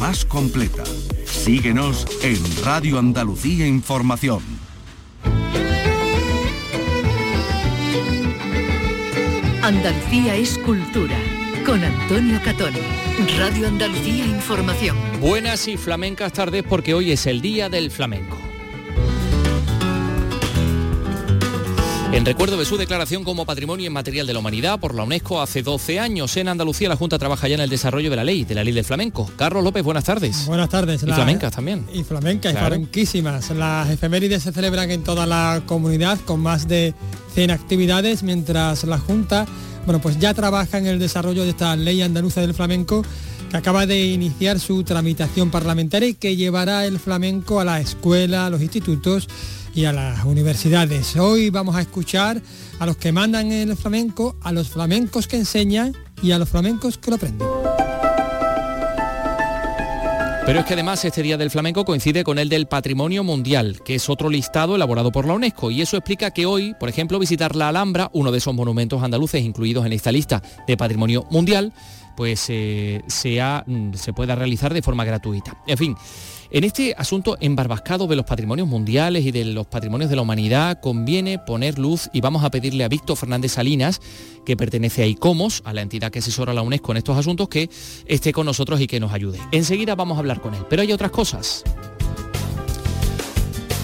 más completa. Síguenos en Radio Andalucía Información. Andalucía es cultura. Con Antonio Catón. Radio Andalucía Información. Buenas y flamencas tardes porque hoy es el Día del Flamenco. En recuerdo de su declaración como Patrimonio Inmaterial de la Humanidad por la UNESCO hace 12 años, en Andalucía la Junta trabaja ya en el desarrollo de la ley, de la ley del flamenco. Carlos López, buenas tardes. Buenas tardes. Y flamencas también. Y flamencas, y flamenquísimas. Las efemérides se celebran en toda la comunidad con más de 100 actividades, mientras la Junta, bueno, pues ya trabaja en el desarrollo de esta ley andaluza del flamenco que acaba de iniciar su tramitación parlamentaria y que llevará el flamenco a la escuela, a los institutos y a las universidades. Hoy vamos a escuchar a los que mandan el flamenco, a los flamencos que enseñan y a los flamencos que lo aprenden. Pero es que además este Día del Flamenco coincide con el del Patrimonio Mundial, que es otro listado elaborado por la UNESCO. Y eso explica que hoy, por ejemplo, visitar la Alhambra, uno de esos monumentos andaluces incluidos en esta lista de Patrimonio Mundial, pues eh, mm, se pueda realizar de forma gratuita. En fin, en este asunto embarbascado de los patrimonios mundiales y de los patrimonios de la humanidad conviene poner luz y vamos a pedirle a Víctor Fernández Salinas, que pertenece a ICOMOS, a la entidad que asesora la UNESCO en estos asuntos, que esté con nosotros y que nos ayude. Enseguida vamos a hablar con él, pero hay otras cosas.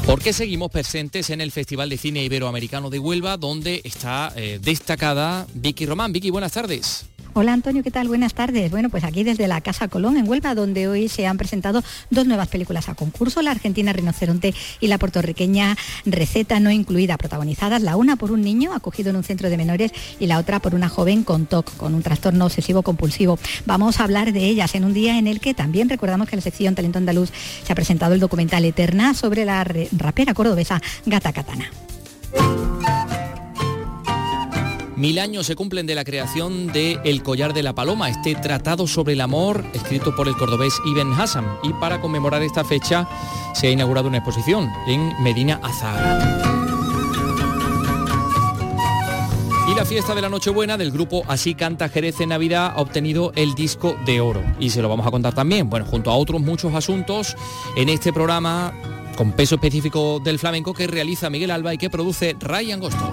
¿Por qué seguimos presentes en el Festival de Cine Iberoamericano de Huelva, donde está eh, destacada Vicky Román? Vicky, buenas tardes. Hola Antonio, ¿qué tal? Buenas tardes. Bueno, pues aquí desde la Casa Colón en Huelva, donde hoy se han presentado dos nuevas películas a concurso, la argentina Rinoceronte y la puertorriqueña Receta no incluida, protagonizadas la una por un niño acogido en un centro de menores y la otra por una joven con TOC, con un trastorno obsesivo compulsivo. Vamos a hablar de ellas en un día en el que también recordamos que en la sección Talento Andaluz se ha presentado el documental Eterna sobre la rapera cordobesa Gata Katana. Mil años se cumplen de la creación de El Collar de la Paloma, este tratado sobre el amor escrito por el cordobés Ibn Hassan. Y para conmemorar esta fecha se ha inaugurado una exposición en Medina Azahara. Y la fiesta de la Nochebuena del grupo Así Canta Jerez en Navidad ha obtenido el disco de oro. Y se lo vamos a contar también, bueno, junto a otros muchos asuntos en este programa con peso específico del flamenco que realiza Miguel Alba y que produce Ryan Angosto.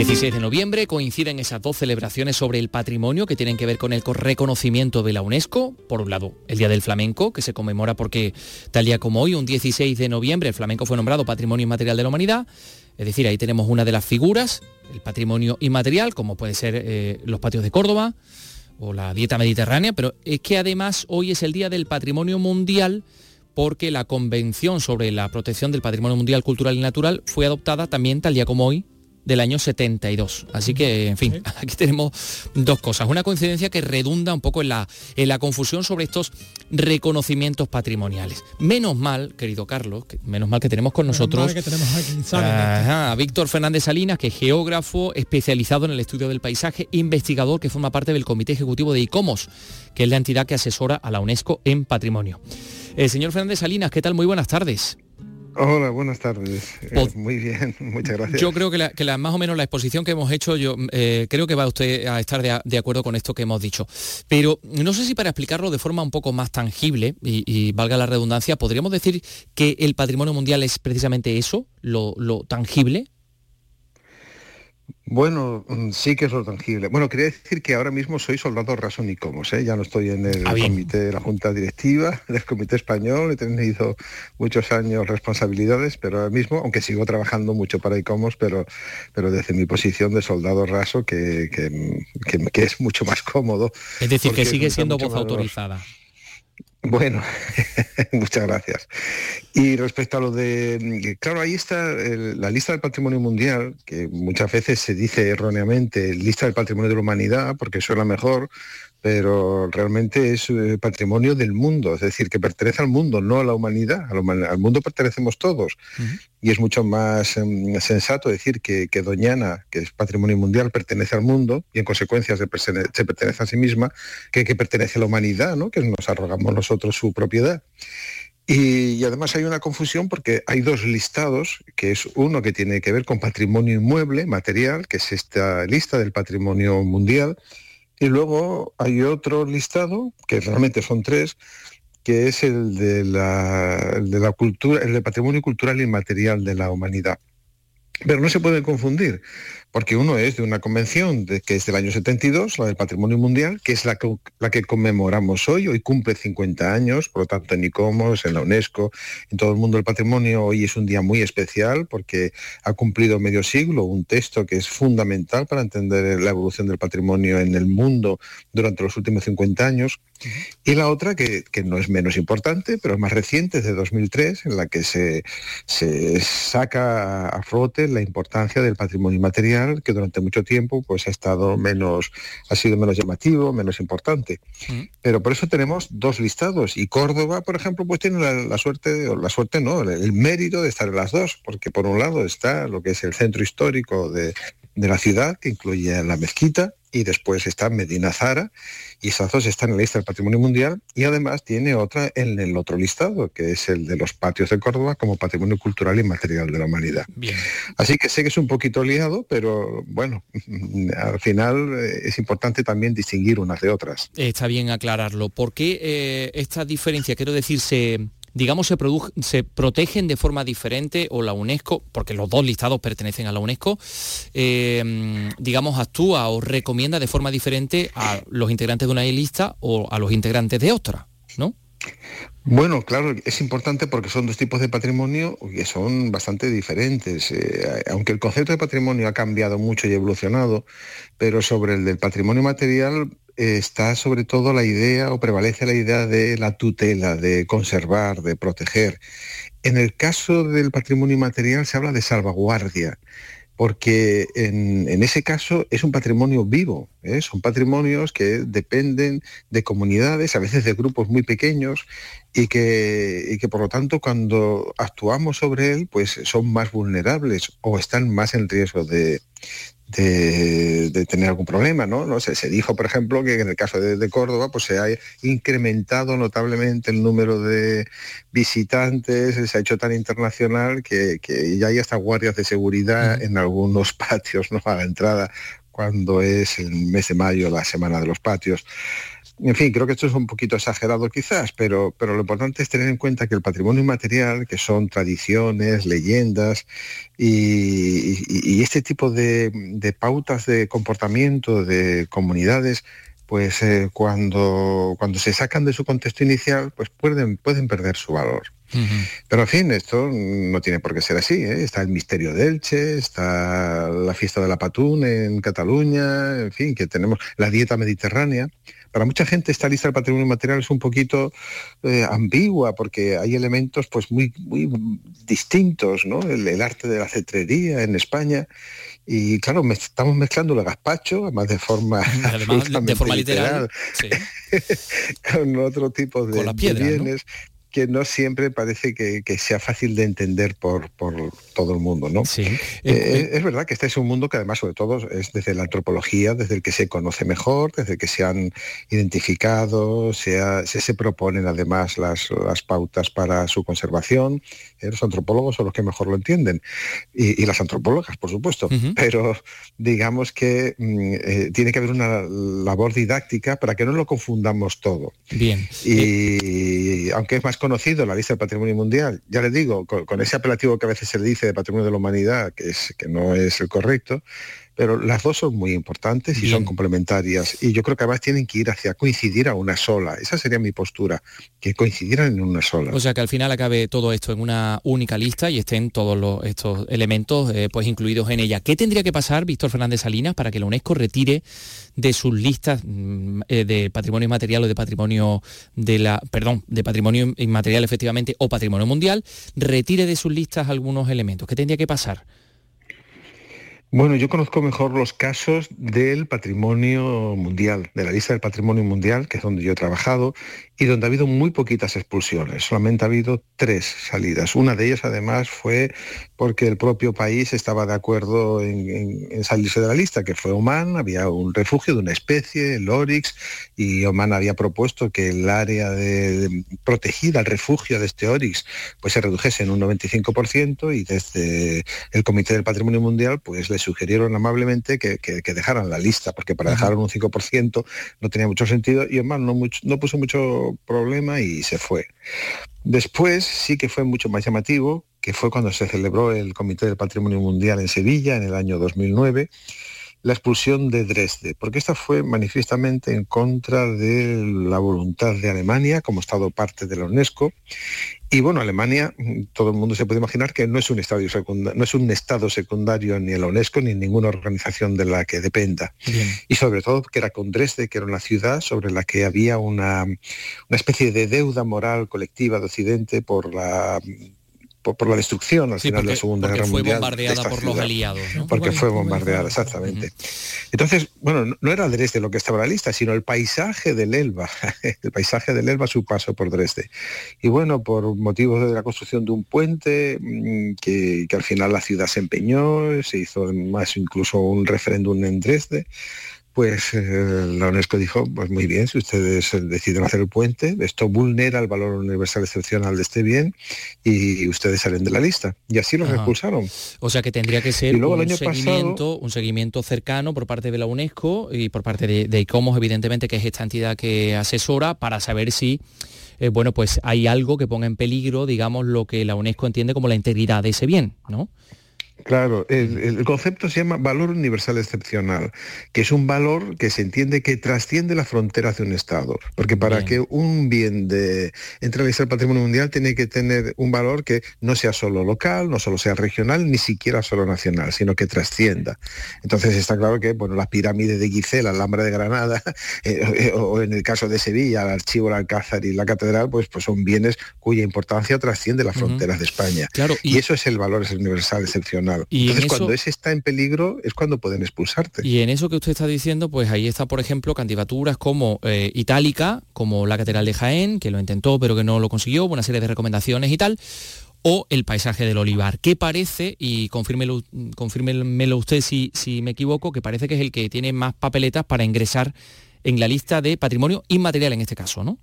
16 de noviembre coinciden esas dos celebraciones sobre el patrimonio que tienen que ver con el reconocimiento de la UNESCO. Por un lado, el Día del Flamenco, que se conmemora porque tal día como hoy, un 16 de noviembre, el flamenco fue nombrado Patrimonio Inmaterial de la Humanidad. Es decir, ahí tenemos una de las figuras, el patrimonio inmaterial, como puede ser eh, los patios de Córdoba o la dieta mediterránea, pero es que además hoy es el Día del Patrimonio Mundial porque la Convención sobre la Protección del Patrimonio Mundial Cultural y Natural fue adoptada también tal día como hoy, del año 72. Así que, en fin, aquí tenemos dos cosas. Una coincidencia que redunda un poco en la, en la confusión sobre estos reconocimientos patrimoniales. Menos mal, querido Carlos, menos mal que tenemos con nosotros a Víctor Fernández Salinas, que es geógrafo especializado en el estudio del paisaje, investigador que forma parte del Comité Ejecutivo de ICOMOS, que es la entidad que asesora a la UNESCO en patrimonio. El señor Fernández Salinas, ¿qué tal? Muy buenas tardes. Hola, buenas tardes. Eh, muy bien, muchas gracias. Yo creo que, la, más o menos la exposición que hemos hecho, yo eh, creo que va usted a estar de, acuerdo con esto que hemos dicho. Pero no sé si para explicarlo de forma un poco más tangible, y, valga la redundancia, podríamos decir que el patrimonio mundial es precisamente eso, lo tangible. Bueno, mm, sí que es lo tangible. Bueno, quería decir que ahora mismo soy soldado raso Nicomos, ¿eh? ya no estoy en el ah, comité de la Junta Directiva del Comité Español, he tenido muchos años responsabilidades, pero ahora mismo, aunque sigo trabajando mucho para ICOMOS, pero, pero desde mi posición de soldado raso, que, que, es mucho más cómodo. Es decir, que sigue siendo voz autorizada. Bueno, muchas gracias. Y respecto a lo de, claro, ahí está la lista del patrimonio mundial, que muchas veces se dice erróneamente lista del patrimonio de la humanidad, porque suena mejor, pero realmente es eh, patrimonio del mundo, es decir, que pertenece al mundo, no a la humanidad. Al, mundo pertenecemos todos. Y es mucho más em, sensato decir que, Doñana, que es patrimonio mundial, pertenece al mundo y en consecuencia se, pertenece a sí misma, que, que pertenece a la humanidad, ¿no? que nos arrogamos nosotros su propiedad. Y, además hay una confusión porque hay dos listados, que es uno que tiene que ver con patrimonio inmueble, material, que es esta lista del patrimonio mundial, y luego hay otro listado, que realmente son tres, que es el de la, de la cultura, el patrimonio cultural inmaterial de la humanidad. Pero no se puede confundir, porque uno es de una convención de, que es del año 72, la del Patrimonio Mundial, que es la que, la que conmemoramos hoy, hoy cumple 50 años, por lo tanto en ICOMOS, en la UNESCO, en todo el mundo del patrimonio, hoy es un día muy especial porque ha cumplido medio siglo, un texto que es fundamental para entender la evolución del patrimonio en el mundo durante los últimos 50 años. Y la otra, que, no es menos importante, pero es más reciente, es de 2003, en la que se, se saca a flote la importancia del patrimonio que durante mucho tiempo pues ha estado menos, ha sido menos llamativo, menos importante. Mm. Pero por eso tenemos dos listados y Córdoba, por ejemplo, pues tiene la, suerte, o la suerte no, el, mérito de estar en las dos, porque por un lado está lo que es el centro histórico de, de la ciudad, que incluye la mezquita, y después está Medina Zara, y esas dos están en la lista del Patrimonio Mundial, y además tiene otra en el otro listado, que es el de los patios de Córdoba como Patrimonio Cultural y Material de la Humanidad. Así que sé que es un poquito liado, pero bueno, al final eh, es importante también distinguir unas de otras. Está bien aclararlo. ¿Por qué eh, esta diferencia, quiero decir, se digamos, se, se protegen de forma diferente o la UNESCO, porque los dos listados pertenecen a la UNESCO, eh, digamos, actúa o recomienda de forma diferente a los integrantes de una lista o a los integrantes de otra, ¿no? Bueno, claro, es importante porque son dos tipos de patrimonio que son bastante diferentes. Eh, aunque el concepto de patrimonio ha cambiado mucho y evolucionado, pero sobre el del patrimonio material está sobre todo la idea o prevalece la idea de la tutela, de conservar, de proteger. En el caso del patrimonio inmaterial se habla de salvaguardia, porque en, ese caso es un patrimonio vivo, ¿eh? son patrimonios que dependen de comunidades, a veces de grupos muy pequeños, y que, y que por lo tanto cuando actuamos sobre él, pues son más vulnerables o están más en riesgo de, de, tener algún problema, ¿no? no sé, se dijo, por ejemplo, que en el caso de, Córdoba pues se ha incrementado notablemente el número de visitantes, se ha hecho tan internacional que, ya hay hasta guardias de seguridad en algunos patios, ¿no? A la entrada cuando es el mes de mayo, la semana de los patios. En fin, creo que esto es un poquito exagerado quizás, pero, pero lo importante es tener en cuenta que el patrimonio inmaterial, que son tradiciones, leyendas y, este tipo de, pautas de comportamiento de comunidades, pues eh, cuando, cuando se sacan de su contexto inicial, pues pueden, pueden perder su valor. Pero en fin, esto no tiene por qué ser así. ¿eh? Está el misterio de Elche, está la fiesta de la Patún en Cataluña, en fin, que tenemos la dieta mediterránea. Para mucha gente esta lista del patrimonio material es un poquito eh, ambigua porque hay elementos pues muy, muy distintos, ¿no? El, arte de la cetrería en España. Y claro, estamos mezclando el gazpacho, además de forma, de, forma literal, con otro tipo de, bienes que no siempre parece que, sea fácil de entender por, todo el mundo, ¿no? Sí. Eh, eh, es verdad que este es un mundo que además, sobre todo, es desde la antropología, desde el que se conoce mejor, desde el que se han identificado, se, se, proponen además las, pautas para su conservación. Eh, los antropólogos son los que mejor lo entienden. Y, las antropólogas, por supuesto. Pero digamos que mm, tiene que haber una labor didáctica para que no lo confundamos todo. Bien. Y aunque es más conocido la lista del patrimonio mundial, ya les digo, con, ese apelativo que a veces se le dice de patrimonio de la humanidad, que, es, que no es el correcto, pero las dos son muy importantes y son complementarias. Y yo creo que además tienen que ir hacia coincidir a una sola. Esa sería mi postura, que coincidieran en una sola. O sea, que al final acabe todo esto en una única lista y estén todos estos elementos eh, pues incluidos en ella. ¿Qué tendría que pasar, Víctor Fernández Salinas, para que la UNESCO retire de sus listas mm, eh, de patrimonio inmaterial o de patrimonio de la, perdón, de patrimonio inmaterial efectivamente o patrimonio mundial, retire de sus listas algunos elementos? ¿Qué tendría que pasar? Bueno, yo conozco mejor los casos del patrimonio mundial, de la lista del patrimonio mundial, que es donde yo he trabajado, y donde ha habido muy poquitas expulsiones. Solamente ha habido tres salidas. Una de ellas, además, fue porque el propio país estaba de acuerdo en, salirse de la lista, que fue Oman. Había un refugio de una especie, el Oryx, y Oman había propuesto que el área de, protegida, el refugio de este Oryx, pues se redujese en un 95%, y desde el Comité del Patrimonio Mundial, pues le sugirieron amablemente que, dejaran la lista, porque para dejar un 5% no tenía mucho sentido y Omar no, no puso mucho problema y se fue. Después sí que fue mucho más llamativo, que fue cuando se celebró el Comité del Patrimonio Mundial en Sevilla en el año 2009 la expulsión de Dresde, porque esta fue manifiestamente en contra de la voluntad de Alemania como Estado parte de la UNESCO. Y bueno, Alemania, todo el mundo se puede imaginar que no es un, estadio no es un Estado secundario ni en la UNESCO ni en ninguna organización de la que dependa. Y sobre todo que era con Dresde, que era una ciudad sobre la que había una, una especie de deuda moral colectiva de Occidente por la por, la destrucción al final de la Segunda Guerra fue Mundial. bombardeada por los aliados. Porque fue bombardeada, exactamente. Entonces, bueno, no era Dresde lo que estaba en la lista, sino el paisaje del Elba, el paisaje del Elba, su paso por Dresde. Y bueno, por motivos de la construcción de un puente, mm, que, que al final la ciudad se empeñó, se hizo más incluso un referéndum en Dresde, pues eh, la UNESCO dijo, pues muy bien, si ustedes deciden hacer el puente, esto vulnera el valor universal excepcional de este bien y ustedes salen de la lista. Y así los expulsaron. O sea que tendría que ser un, seguimiento, un seguimiento cercano por parte de la UNESCO y por parte de, ICOMOS, evidentemente, que es esta entidad que asesora, para saber si eh, bueno, pues hay algo que ponga en peligro, digamos, lo que la UNESCO entiende como la integridad de ese bien, ¿no? Claro, el, concepto se llama valor universal excepcional, que es un valor que se entiende que trasciende las fronteras de un Estado. Porque para que un bien de, entre al patrimonio mundial tiene que tener un valor que no sea solo local, no solo sea regional, ni siquiera solo nacional, sino que trascienda. Entonces está claro que bueno, las pirámides de Gizeh, la Alhambra de Granada, eh, eh, o en el caso de Sevilla, el archivo, el Alcázar y la catedral, pues, pues son bienes cuya importancia trasciende las fronteras de España. Claro, y eso es el valor universal excepcional. Y Entonces, cuando ese está en peligro es cuando pueden expulsarte. Y en eso que usted está diciendo, pues ahí está, por ejemplo, candidaturas como eh, Itálica, como la Catedral de Jaén, que lo intentó pero que no lo consiguió, una serie de recomendaciones y tal, o el paisaje del olivar. ¿Qué parece, y confírmelo, confírmelo usted si, si me equivoco, que parece que es el que tiene más papeletas para ingresar en la lista de patrimonio inmaterial en este caso, ¿no?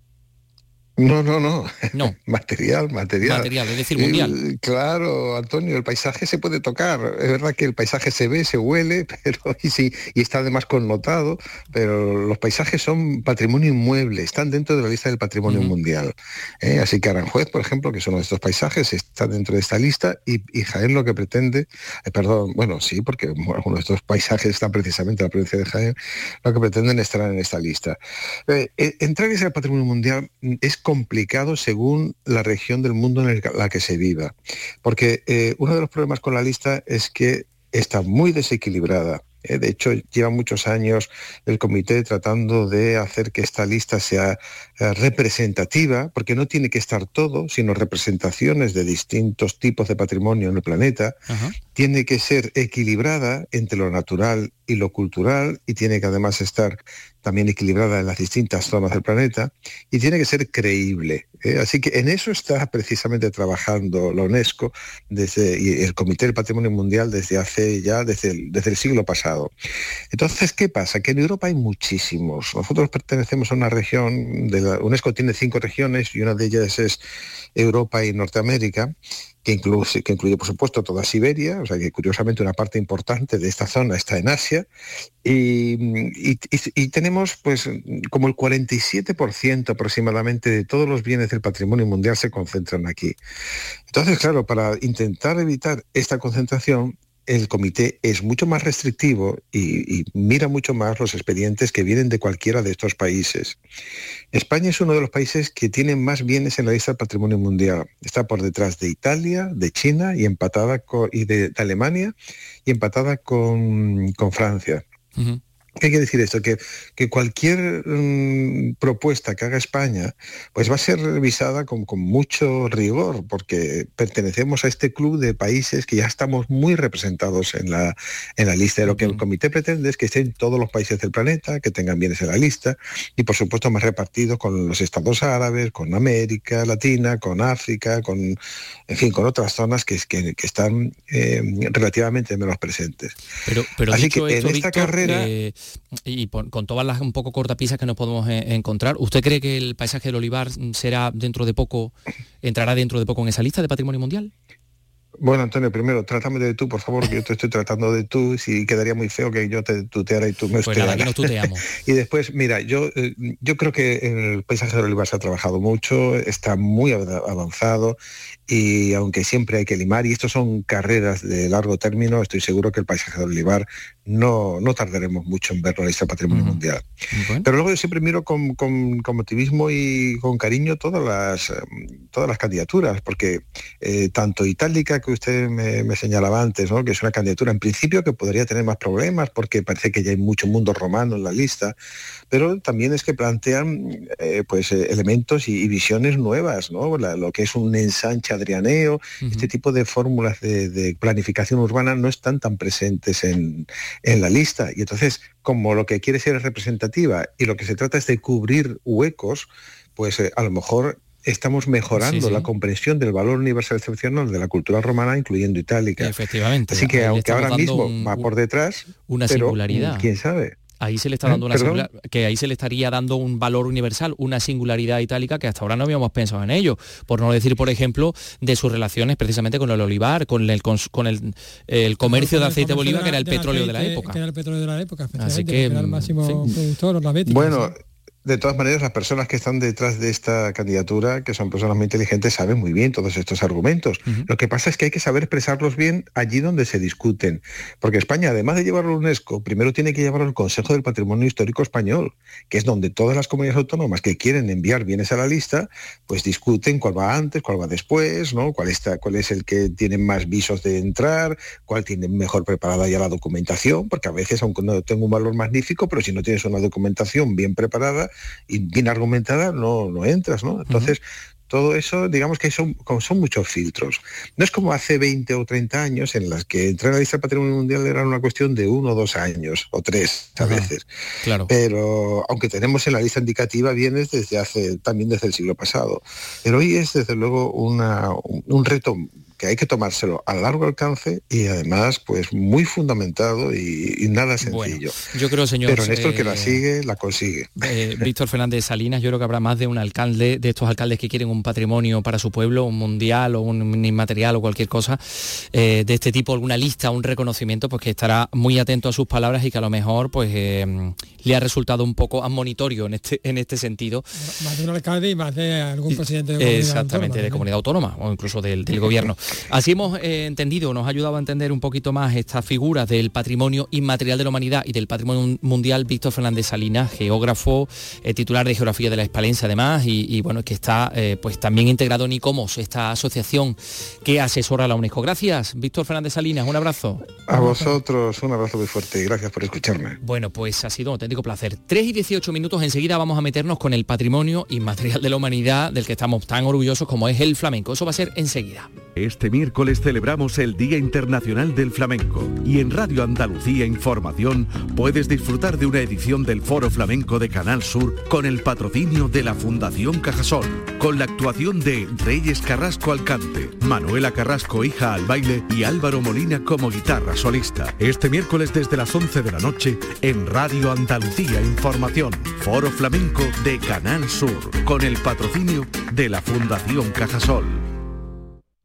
No, no, no. No. material, material. Material, es decir, mundial. claro, Antonio, el paisaje se puede tocar. Es verdad que el paisaje se ve, se huele, pero y sí, y está además connotado, pero los paisajes son patrimonio inmueble, están dentro de la lista del patrimonio mundial. ¿eh? Así que Aranjuez, por ejemplo, que son uno de estos paisajes, está dentro de esta lista y, Jaén lo que pretende, eh, perdón, bueno, sí, porque algunos de estos paisajes están precisamente en la provincia de Jaén, lo que pretenden estar en esta lista. Eh, entrar en ese patrimonio mundial es complicado según la región del mundo en la que se viva. Porque eh, uno de los problemas con la lista es que está muy desequilibrada. Eh, de hecho, lleva muchos años el comité tratando de hacer que esta lista sea eh, representativa, porque no tiene que estar todo, sino representaciones de distintos tipos de patrimonio en el planeta. Tiene que ser equilibrada entre lo natural y lo cultural y tiene que además estar también equilibrada en las distintas zonas del planeta y tiene que ser creíble. ¿eh? Así que en eso está precisamente trabajando la UNESCO desde, y el Comité del Patrimonio Mundial desde hace ya, desde el, desde el siglo pasado. Entonces, ¿qué pasa? Que en Europa hay muchísimos. Nosotros pertenecemos a una región, de la UNESCO tiene cinco regiones y una de ellas es Europa y Norteamérica que incluye, que incluye, por supuesto, toda Siberia, o sea que curiosamente una parte importante de esta zona está en Asia, y, tenemos pues como el 47% aproximadamente de todos los bienes del patrimonio mundial se concentran aquí. Entonces, claro, para intentar evitar esta concentración, el comité es mucho más restrictivo y, mira mucho más los expedientes que vienen de cualquiera de estos países. España es uno de los países que tiene más bienes en la lista del patrimonio mundial. Está por detrás de Italia, de China y empatada con, y de, Alemania y empatada con, Francia. ¿Qué quiere decir esto? Que, que cualquier mm, propuesta que haga España pues va a ser revisada con, mucho rigor, porque pertenecemos a este club de países que ya estamos muy representados en la, en la lista. De lo que el comité pretende es que estén todos los países del planeta, que tengan bienes en la lista, y por supuesto más repartidos con los estados árabes, con América Latina, con África, con, en fin, con otras zonas que, que, están eh, relativamente menos presentes. Pero, pero Así que en esta carrera... Eh, y con todas las un poco cortapisas que nos podemos eh, encontrar, ¿usted cree que el paisaje del olivar será dentro de poco, entrará dentro de poco en esa lista de patrimonio mundial? Bueno, Antonio, primero, trátame de tú, por favor, que yo te estoy tratando de tú, si quedaría muy feo que yo te tuteara y tú me pues nada, tuteamos. y después, mira, yo, eh, yo creo que el paisaje del olivar se ha trabajado mucho, está muy avanzado y aunque siempre hay que limar, y estos son carreras de largo término, estoy seguro que el paisaje del olivar no, no tardaremos mucho en verlo en esta patrimonio mundial. Pero luego yo siempre miro con, con, motivismo y con cariño todas las, em, todas las candidaturas, porque eh, tanto Itálica, que usted me, señalaba antes, ¿no? que es una candidatura en principio que podría tener más problemas, porque parece que ya hay mucho mundo romano en la lista, pero también es que plantean eh, pues, eh, elementos y, visiones nuevas, ¿no? lo que es un ensanche adrianeo, este tipo de fórmulas de, planificación urbana no están tan presentes en, la lista. Y entonces, como lo que quiere ser representativa y lo que se trata es de cubrir huecos, pues eh, a lo mejor estamos mejorando la comprensión del valor universal excepcional de la cultura romana, incluyendo itálica. Efectivamente. Así que aunque ahora mismo va por detrás, una singularidad. ¿Quién sabe? Ahí se le está dando una que ahí se le estaría dando un valor universal, una singularidad itálica que hasta ahora no habíamos pensado en ello. Por no decir, por ejemplo, de sus relaciones precisamente con el olivar, con el con el, comercio de aceite de oliva, que era el petróleo de la época. Que era el petróleo de la época, Así que, era el máximo productor, Bueno, de todas maneras, las personas que están detrás de esta candidatura, que son personas muy inteligentes, saben muy bien todos estos argumentos. Lo que pasa es que hay que saber expresarlos bien allí donde se discuten. Porque España, además de llevarlo a UNESCO, primero tiene que llevarlo al Consejo del Patrimonio Histórico Español, que es donde todas las comunidades autónomas que quieren enviar bienes a la lista, pues discuten cuál va antes, cuál va después, ¿no? cuál, está, cuál es el que tiene más visos de entrar, cuál tiene mejor preparada ya la documentación, porque a veces, aunque no tenga un valor magnífico, pero si no tienes una documentación bien preparada, y bien argumentada, no, no entras, ¿no? Entonces, todo eso, digamos que son, son muchos filtros. No es como hace 20 o 30 años en las que entrar a la lista del patrimonio mundial era una cuestión de uno o dos años, o tres a veces. Claro. Pero aunque tenemos en la lista indicativa bienes desde hace, también desde el siglo pasado. Pero hoy es desde luego una, un reto que hay que tomárselo a largo alcance y además pues muy fundamentado y, nada sencillo. yo creo, señor. Pero Néstor que la eh, sigue, la consigue. Eh, Víctor Fernández Salinas, yo creo que habrá más de un alcalde, de estos alcaldes que quieren un patrimonio para su pueblo, un mundial o un inmaterial o cualquier cosa eh, de este tipo, alguna lista, un reconocimiento, pues que estará muy atento a sus palabras y que a lo mejor pues le ha resultado un poco admonitorio en este, en este sentido. Más de un alcalde y más de algún presidente de comunidad Exactamente, de comunidad autónoma o incluso del, del gobierno. Así hemos eh, entendido, nos ha ayudado a entender un poquito más estas figuras del patrimonio inmaterial de la humanidad y del patrimonio mundial Víctor Fernández Salinas, geógrafo, eh, titular de Geografía de la Espalencia además, y, bueno, que está eh, pues también integrado en ICOMOS, esta asociación que asesora a la UNESCO. Gracias, Víctor Fernández Salinas, un abrazo. A vosotros, un abrazo muy fuerte, gracias por escucharme. Bueno, pues ha sido un auténtico placer. 3 y 18 minutos, enseguida vamos a meternos con el patrimonio inmaterial de la humanidad del que estamos tan orgullosos como es el flamenco. Eso va a ser enseguida. Este miércoles celebramos el Día Internacional del Flamenco y en Radio Andalucía Información puedes disfrutar de una edición del Foro Flamenco de Canal Sur con el patrocinio de la Fundación Cajasol, con la actuación de Reyes Carrasco Alcante, Manuela Carrasco hija al baile y Álvaro Molina como guitarra solista. Este miércoles desde las 11 de la noche en Radio Andalucía Información, Foro Flamenco de Canal Sur, con el patrocinio de la Fundación Cajasol.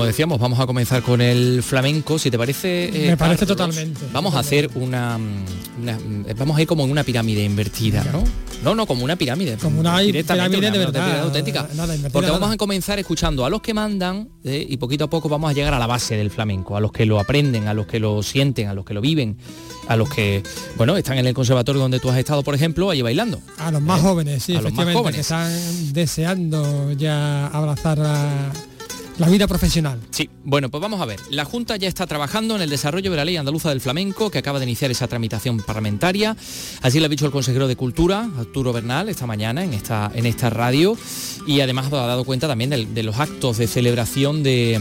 Como decíamos, vamos a comenzar con el flamenco. Si te parece... Eh, Me parece totalmente. Vamos a hacer una, Vamos a ir como en una pirámide invertida, ¿no? No, no, como una pirámide. Como una pirámide de verdad. auténtica. porque vamos a comenzar escuchando a los que mandan eh, y poquito a poco vamos a llegar a la base del flamenco, a los que lo aprenden, a los que lo sienten, a los que lo viven, a los que, bueno, están en el conservatorio donde tú has estado, por ejemplo, allí bailando. A los más ¿Eh? jóvenes, sí, efectivamente, que están deseando ya abrazar la la vida profesional. Sí, bueno, pues vamos a ver. La Junta ya está trabajando en el desarrollo de la ley andaluza del flamenco, que acaba de iniciar esa tramitación parlamentaria. Así lo ha dicho el consejero de Cultura, Arturo Bernal, esta mañana en esta, en esta radio. Y además ha dado cuenta también de, los actos de celebración de,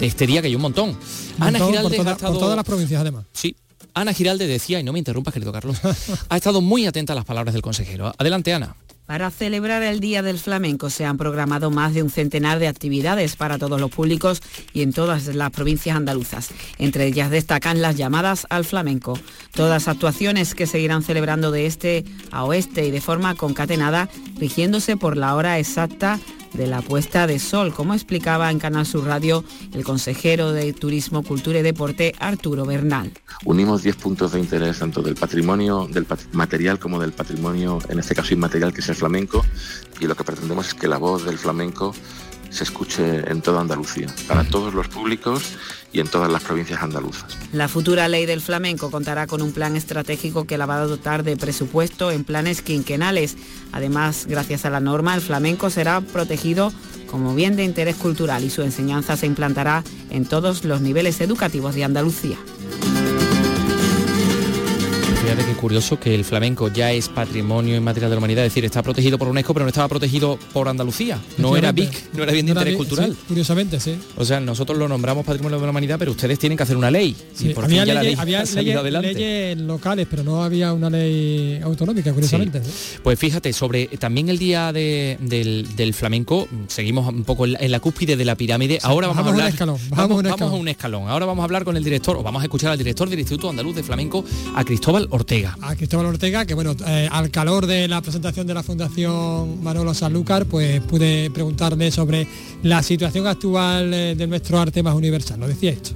este día, que hay un montón. Ana Giralde ha estado... por todas las provincias además. Sí, Ana Giralde decía, y no me interrumpas, querido Carlos, ha estado muy atenta a las palabras del consejero. Adelante, Ana. Para celebrar el Día del Flamenco se han programado más de un centenar de actividades para todos los públicos y en todas las provincias andaluzas. Entre ellas destacan las llamadas al flamenco. Todas actuaciones que seguirán celebrando de este a oeste y de forma concatenada, rigiéndose por la hora exacta de la puesta de sol, como explicaba en Canal Sur Radio el consejero de Turismo, Cultura y Deporte, Arturo Bernal. Unimos 10 puntos de interés tanto del patrimonio, del material como del patrimonio, en este caso inmaterial, que es el flamenco, y lo que pretendemos es que la voz del flamenco se escuche en toda Andalucía, para todos los públicos y en todas las provincias andaluzas. La futura ley del flamenco contará con un plan estratégico que la va a dotar de presupuesto en planes quinquenales. Además, gracias a la norma, el flamenco será protegido como bien de interés cultural y su enseñanza se implantará en todos los niveles educativos de Andalucía. Qué curioso que el flamenco ya es patrimonio inmaterial de la humanidad, es decir, está protegido por UNESCO, pero no estaba protegido por Andalucía. No era BIC, no era bien de interés cultural. curiosamente, sí. O sea, nosotros lo nombramos patrimonio de la humanidad, pero ustedes tienen que hacer una ley. y por había, leyes, había leyes, locales, pero no había una ley autonómica, curiosamente. Pues fíjate, sobre también el día del, flamenco, seguimos un poco en la cúspide de la pirámide. Ahora vamos, a hablar. Un escalón, vamos, a un escalón. Ahora vamos a hablar con el director, o vamos a escuchar al director del Instituto Andaluz de Flamenco, a Cristóbal Ortega. A Cristóbal Ortega, que bueno, eh, al calor de la presentación de la Fundación Manolo Sanlúcar, pues pude preguntarle sobre la situación actual eh, de nuestro arte más universal. Lo decía esto.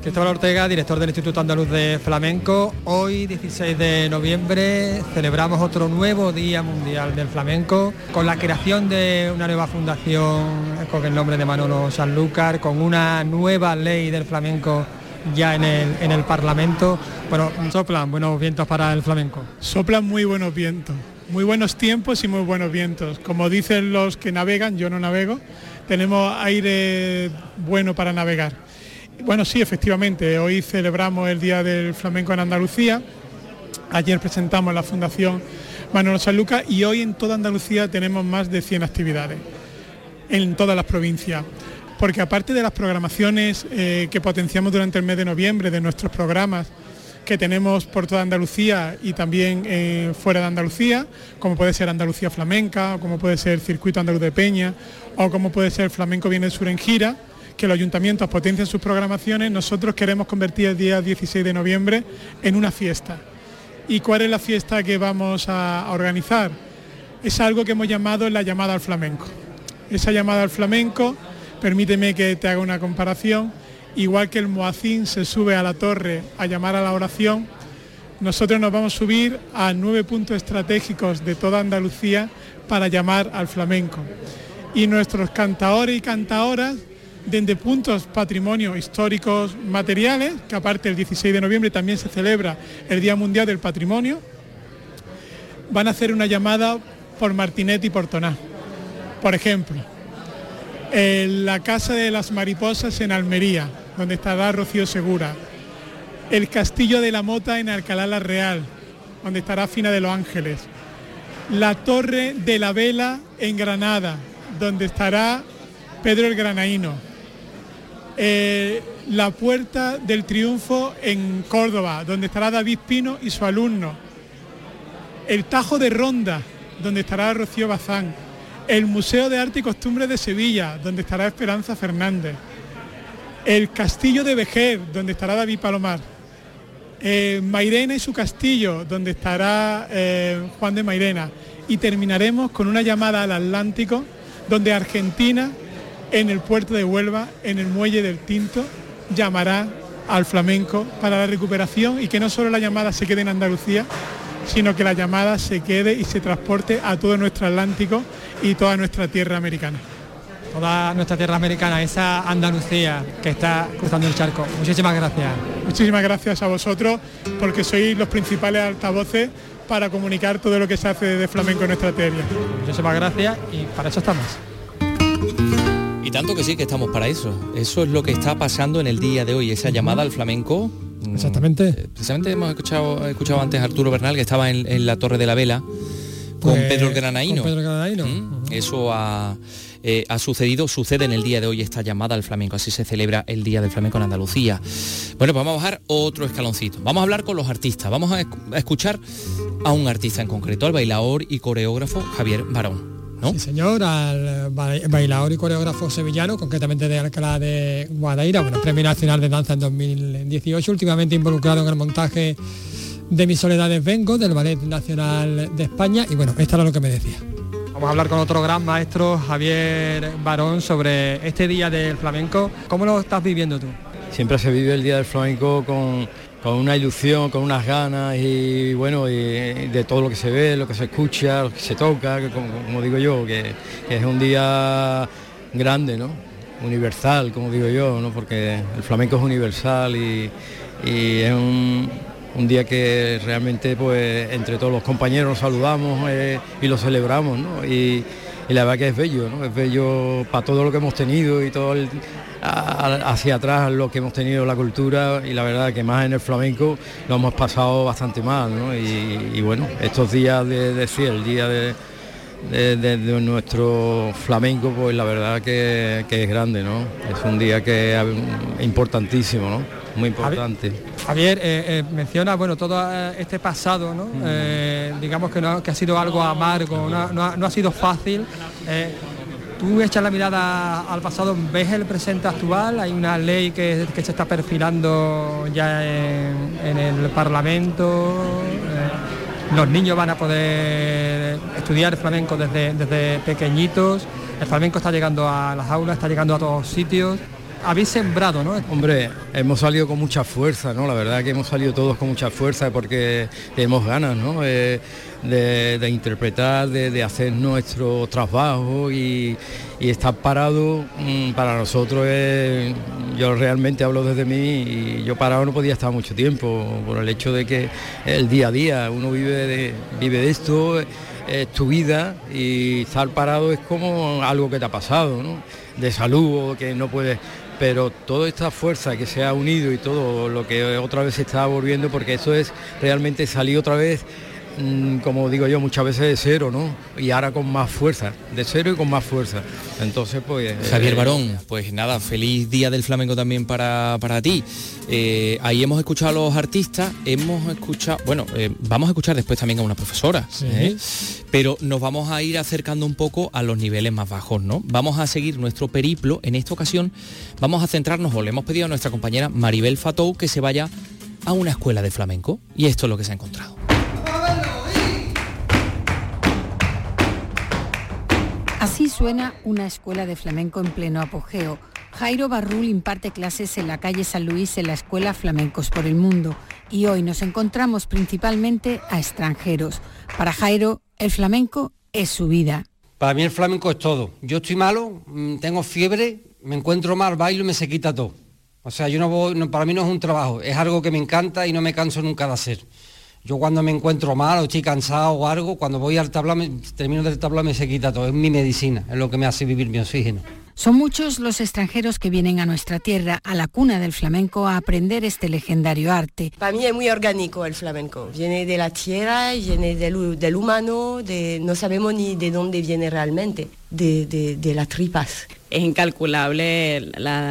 Cristóbal Ortega, director del Instituto Andaluz de Flamenco. Hoy, 16 de noviembre, celebramos otro nuevo Día Mundial del Flamenco con la creación de una nueva fundación con el nombre de Manolo Sanlúcar, con una nueva ley del flamenco ya en el, en el Parlamento. Bueno, soplan buenos vientos para el flamenco. Soplan muy buenos vientos, muy buenos tiempos y muy buenos vientos. Como dicen los que navegan, yo no navego, tenemos aire bueno para navegar. Bueno, sí, efectivamente, hoy celebramos el Día del Flamenco en Andalucía. Ayer presentamos la Fundación Manolo Sanluca y hoy en toda Andalucía tenemos más de 100 actividades en todas las provincias porque aparte de las programaciones eh, que potenciamos durante el mes de noviembre, de nuestros programas que tenemos por toda Andalucía y también eh, fuera de Andalucía, como puede ser Andalucía Flamenca, o como puede ser Circuito Andaluz de Peña, o como puede ser Flamenco Viene Sur en Gira, que los ayuntamientos potencian sus programaciones, nosotros queremos convertir el día 16 de noviembre en una fiesta. ¿Y cuál es la fiesta que vamos a organizar? Es algo que hemos llamado la llamada al flamenco. Esa llamada al flamenco Permíteme que te haga una comparación. Igual que el Moacín se sube a la torre a llamar a la oración, nosotros nos vamos a subir a nueve puntos estratégicos de toda Andalucía para llamar al flamenco. Y nuestros cantadores y cantadoras, desde puntos patrimonio históricos materiales, que aparte el 16 de noviembre también se celebra el Día Mundial del Patrimonio, van a hacer una llamada por Martinet y por Toná. Por ejemplo, la Casa de las Mariposas en Almería, donde estará Rocío Segura, el Castillo de la Mota en Alcalá la Real, donde estará Fina de los Ángeles, la Torre de la Vela en Granada, donde estará Pedro el Granaíno, eh, la Puerta del Triunfo en Córdoba, donde estará David Pino y su alumno, el Tajo de Ronda, donde estará Rocío Bazán, el Museo de Arte y Costumbres de Sevilla, donde estará Esperanza Fernández, el Castillo de Vejer, donde estará David Palomar, eh, Mairena y su castillo, donde estará eh, Juan de Mairena, y terminaremos con una llamada al Atlántico, donde Argentina en el puerto de Huelva, en el muelle del Tinto, llamará al flamenco para la recuperación y que no solo la llamada se quede en Andalucía, sino que la llamada se quede y se transporte a todo nuestro Atlántico y toda nuestra tierra americana. Toda nuestra tierra americana, esa Andalucía que está cruzando el charco. Muchísimas gracias. Muchísimas gracias a vosotros porque sois los principales altavoces para comunicar todo lo que se hace de flamenco en nuestra tierra. Muchísimas gracias y para eso estamos. Y tanto que sí que estamos para eso. Eso es lo que está pasando en el día de hoy, esa llamada al flamenco. Mm, Exactamente. Eh, precisamente hemos escuchado, escuchado antes a Arturo Bernal que estaba en, la Torre de la Vela con pues, Pedro Granaíno. Con Pedro Granaíno. Mm, eso eh, ha, sucedido, sucede en el día de hoy esta llamada al flamenco, así se celebra el Día del Flamenco en Andalucía. Bueno, pues vamos a bajar otro escaloncito. Vamos a hablar con los artistas, vamos a, escuchar a un artista en concreto, al bailador y coreógrafo Javier Barón. Sí, señor, al bailador y coreógrafo sevillano, concretamente de Alcalá de Guadaira, bueno, Premio Nacional de Danza en 2018, últimamente involucrado en el montaje de Mis Soledades Vengo, del Ballet Nacional de España, y bueno, esto era lo que me decía. Vamos a hablar con otro gran maestro, Javier Barón, sobre este Día del Flamenco. ¿Cómo lo estás viviendo tú? Siempre se vive el Día del Flamenco con con una ilusión, con unas ganas y bueno, y, de todo lo que se ve, lo que se escucha, lo que se toca, como, digo yo, que, es un día grande, ¿no? Universal, como digo yo, ¿no? Porque el flamenco es universal y, es un, día que realmente pues entre todos los compañeros nos saludamos eh, y lo celebramos, ¿no? Y, y la verdad que es bello, ¿no? Es bello para todo lo que hemos tenido y todo el, hacia atrás lo que hemos tenido la cultura y la verdad que más en el flamenco lo hemos pasado bastante mal, ¿no? y, bueno, estos días de, decir el día de, de, nuestro flamenco, pues la verdad que, es grande, ¿no? Es un día que es importantísimo, ¿no? Muy importante. Javier, eh, eh, menciona, bueno, todo eh, este pasado, ¿no? digamos que, no, que ha sido algo amargo, no, ha, sido fácil. Tú echas la mirada al pasado, ves el presente actual, hay una ley que, se está perfilando ya en, el Parlamento, los niños van a poder estudiar flamenco desde, desde pequeñitos, el flamenco está llegando a las aulas, está llegando a todos sitios habéis sembrado, ¿no? Hombre, hemos salido con mucha fuerza, ¿no? La verdad que hemos salido todos con mucha fuerza porque tenemos ganas, ¿no? Eh, de, interpretar, de, hacer nuestro trabajo y, estar parado mm, para nosotros es, yo realmente hablo desde mí y yo parado no podía estar mucho tiempo por el hecho de que el día a día uno vive de, vive de esto es tu vida y estar parado es como algo que te ha pasado, ¿no? de salud o que no puedes pero toda esta fuerza que se ha unido y todo lo que otra vez se está volviendo, porque eso es realmente salir otra vez como digo yo, muchas veces de cero, ¿no? Y ahora con más fuerza, de cero y con más fuerza. Entonces, pues... Javier eh, Barón, pues nada, feliz día del flamenco también para, ti. Eh, ahí hemos escuchado a los artistas, hemos escuchado, bueno, eh, vamos a escuchar después también a una profesora, pero nos vamos a ir acercando un poco a los niveles más bajos, ¿no? Vamos a seguir nuestro periplo, en esta ocasión vamos a centrarnos, o le hemos pedido a nuestra compañera Maribel Fatou que se vaya a una escuela de flamenco, y esto es lo que se ha encontrado. Así suena una escuela de flamenco en pleno apogeo. Jairo Barrul imparte clases en la calle San Luis en la Escuela Flamencos por el Mundo y hoy nos encontramos principalmente a extranjeros. Para Jairo, el flamenco es su vida. Para mí el flamenco es todo. Yo estoy malo, mm, tengo fiebre, me encuentro mal, bailo y me se quita todo. O sea, yo no voy, para mí no es un trabajo, es algo que me encanta y no me canso nunca de hacer. Yo cuando me encuentro mal o estoy cansado o algo, cuando voy al tabla, termino del tabla me se quita todo. Es mi medicina, es lo que me hace vivir mi oxígeno. Son muchos los extranjeros que vienen a nuestra tierra, a la cuna del flamenco, a aprender este legendario arte. Para mí es muy orgánico el flamenco. Viene de la tierra, viene del, humano, de, no sabemos ni de dónde viene realmente, de, las tripas. Es incalculable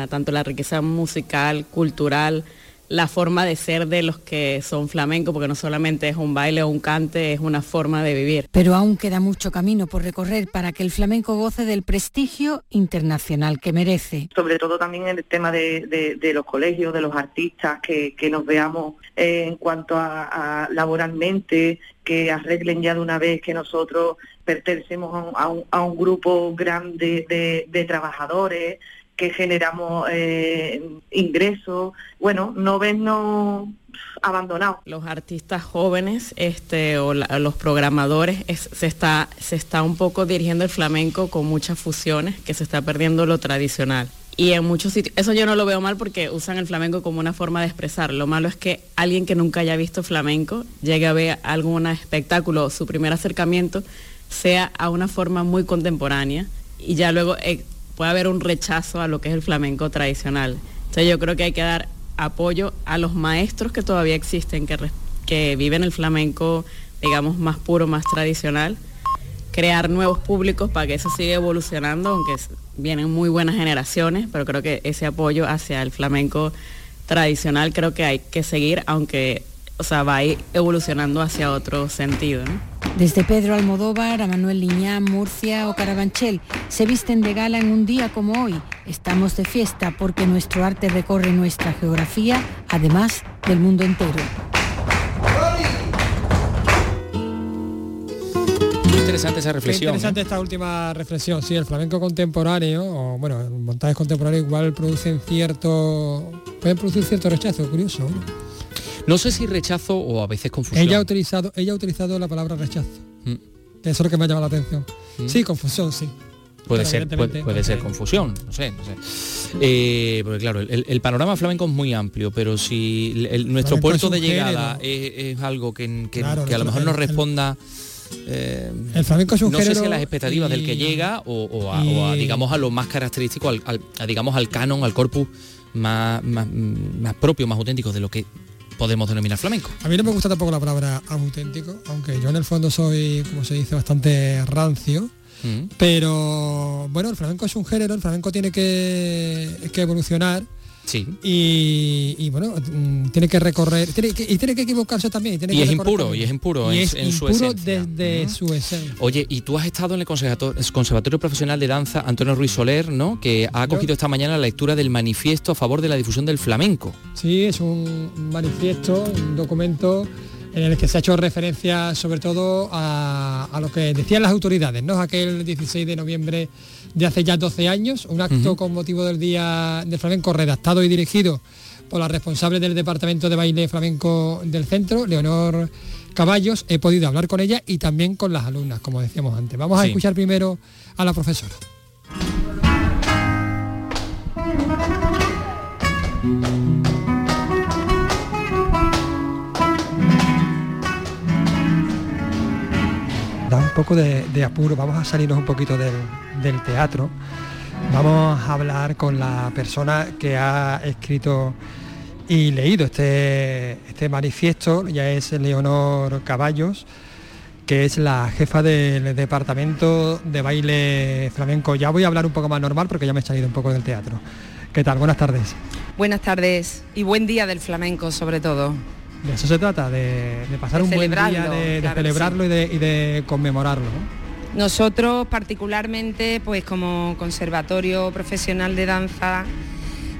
tanto la riqueza musical, cultural, la forma de ser de los que son flamencos, porque no solamente es un baile o un cante, es una forma de vivir. Pero aún queda mucho camino por recorrer para que el flamenco goce del prestigio internacional que merece. Sobre todo también en el tema de, los colegios, de los artistas, que, nos veamos eh, en cuanto a, laboralmente, que arreglen ya de una vez que nosotros pertenecemos a un, grupo grande de trabajadores, que generamos eh, ingresos, bueno, no vernos abandonados. Los artistas jóvenes este, o los programadores se, está, se está un poco dirigiendo el flamenco con muchas fusiones, que se está perdiendo lo tradicional. Y en muchos sitios, eso yo no lo veo mal porque usan el flamenco como una forma de expresar. Lo malo es que alguien que nunca haya visto flamenco llegue a ver algún espectáculo, su primer acercamiento sea a una forma muy contemporánea y ya luego eh, puede haber un rechazo a lo que es el flamenco tradicional. Entonces yo creo que hay que dar apoyo a los maestros que todavía existen, que, que viven el flamenco, digamos, más puro, más tradicional, crear nuevos públicos para que eso siga evolucionando, aunque vienen muy buenas generaciones, pero creo que ese apoyo hacia el flamenco tradicional creo que hay que seguir, aunque o sea, va a ir evolucionando hacia otro sentido. Desde Pedro Almodóvar a Manuel Liñán, Murcia o Carabanchel se visten de gala en un día como hoy. Estamos de fiesta porque nuestro arte recorre nuestra geografía, además del mundo entero. interesante esa reflexión. interesante esta última reflexión. Sí, el flamenco contemporáneo, o bueno, montajes contemporáneos igual producen cierto. pueden producir cierto rechazo, curioso. No sé si rechazo o a veces confusión. Ella ha utilizado, ella ha utilizado la palabra rechazo. Mm. eso es lo que me ha llamado la atención. Mm. Sí, confusión, sí. Puede ser, puede, ser confusión, no sé, no sé. Eh, porque claro, el, panorama flamenco es muy amplio, pero si nuestro puerto de llegada es, algo que, a lo mejor nos responda eh, el flamenco es un no sé si a las expectativas del que llega o, a, digamos a lo más característico, al, digamos al canon, al corpus más, más, más propio, más auténtico de lo que podemos denominar flamenco. A mí no me gusta tampoco la palabra auténtico, aunque yo en el fondo soy, como se dice, bastante rancio. Mm. Pero bueno, el flamenco es un género, el flamenco tiene que, que evolucionar Sí. Y, bueno, mm, tiene que recorrer, y tiene que equivocarse también. Y, es impuro, y es impuro, y es en, su esencia. desde su esencia. Oye, y tú has estado en el Conservatorio, Profesional de Danza Antonio Ruiz Soler, ¿no? Que ha acogido esta mañana la lectura del manifiesto a favor de la difusión del flamenco. Sí, es un manifiesto, un documento en el que se ha hecho referencia sobre todo a, lo que decían las autoridades, ¿no? Aquel 16 de noviembre de hace ya 12 años, un acto con motivo del Día del Flamenco redactado y dirigido por la responsable del Departamento de Baile Flamenco del Centro, Leonor Caballos. He podido hablar con ella y también con las alumnas, como decíamos antes. Vamos a escuchar primero a la profesora. da un poco de, apuro, vamos a salirnos un poquito del, teatro, vamos a hablar con la persona que ha escrito y leído este, este manifiesto, ya es Leonor Caballos, que es la jefa del departamento de baile flamenco. Ya voy a hablar un poco más normal porque ya me he salido un poco del teatro. ¿Qué tal? Buenas tardes. Buenas tardes y buen día del flamenco sobre todo. De eso se trata, de, pasar un buen día, de, celebrarlo y, de, conmemorarlo. Nosotros particularmente, pues como conservatorio profesional de danza,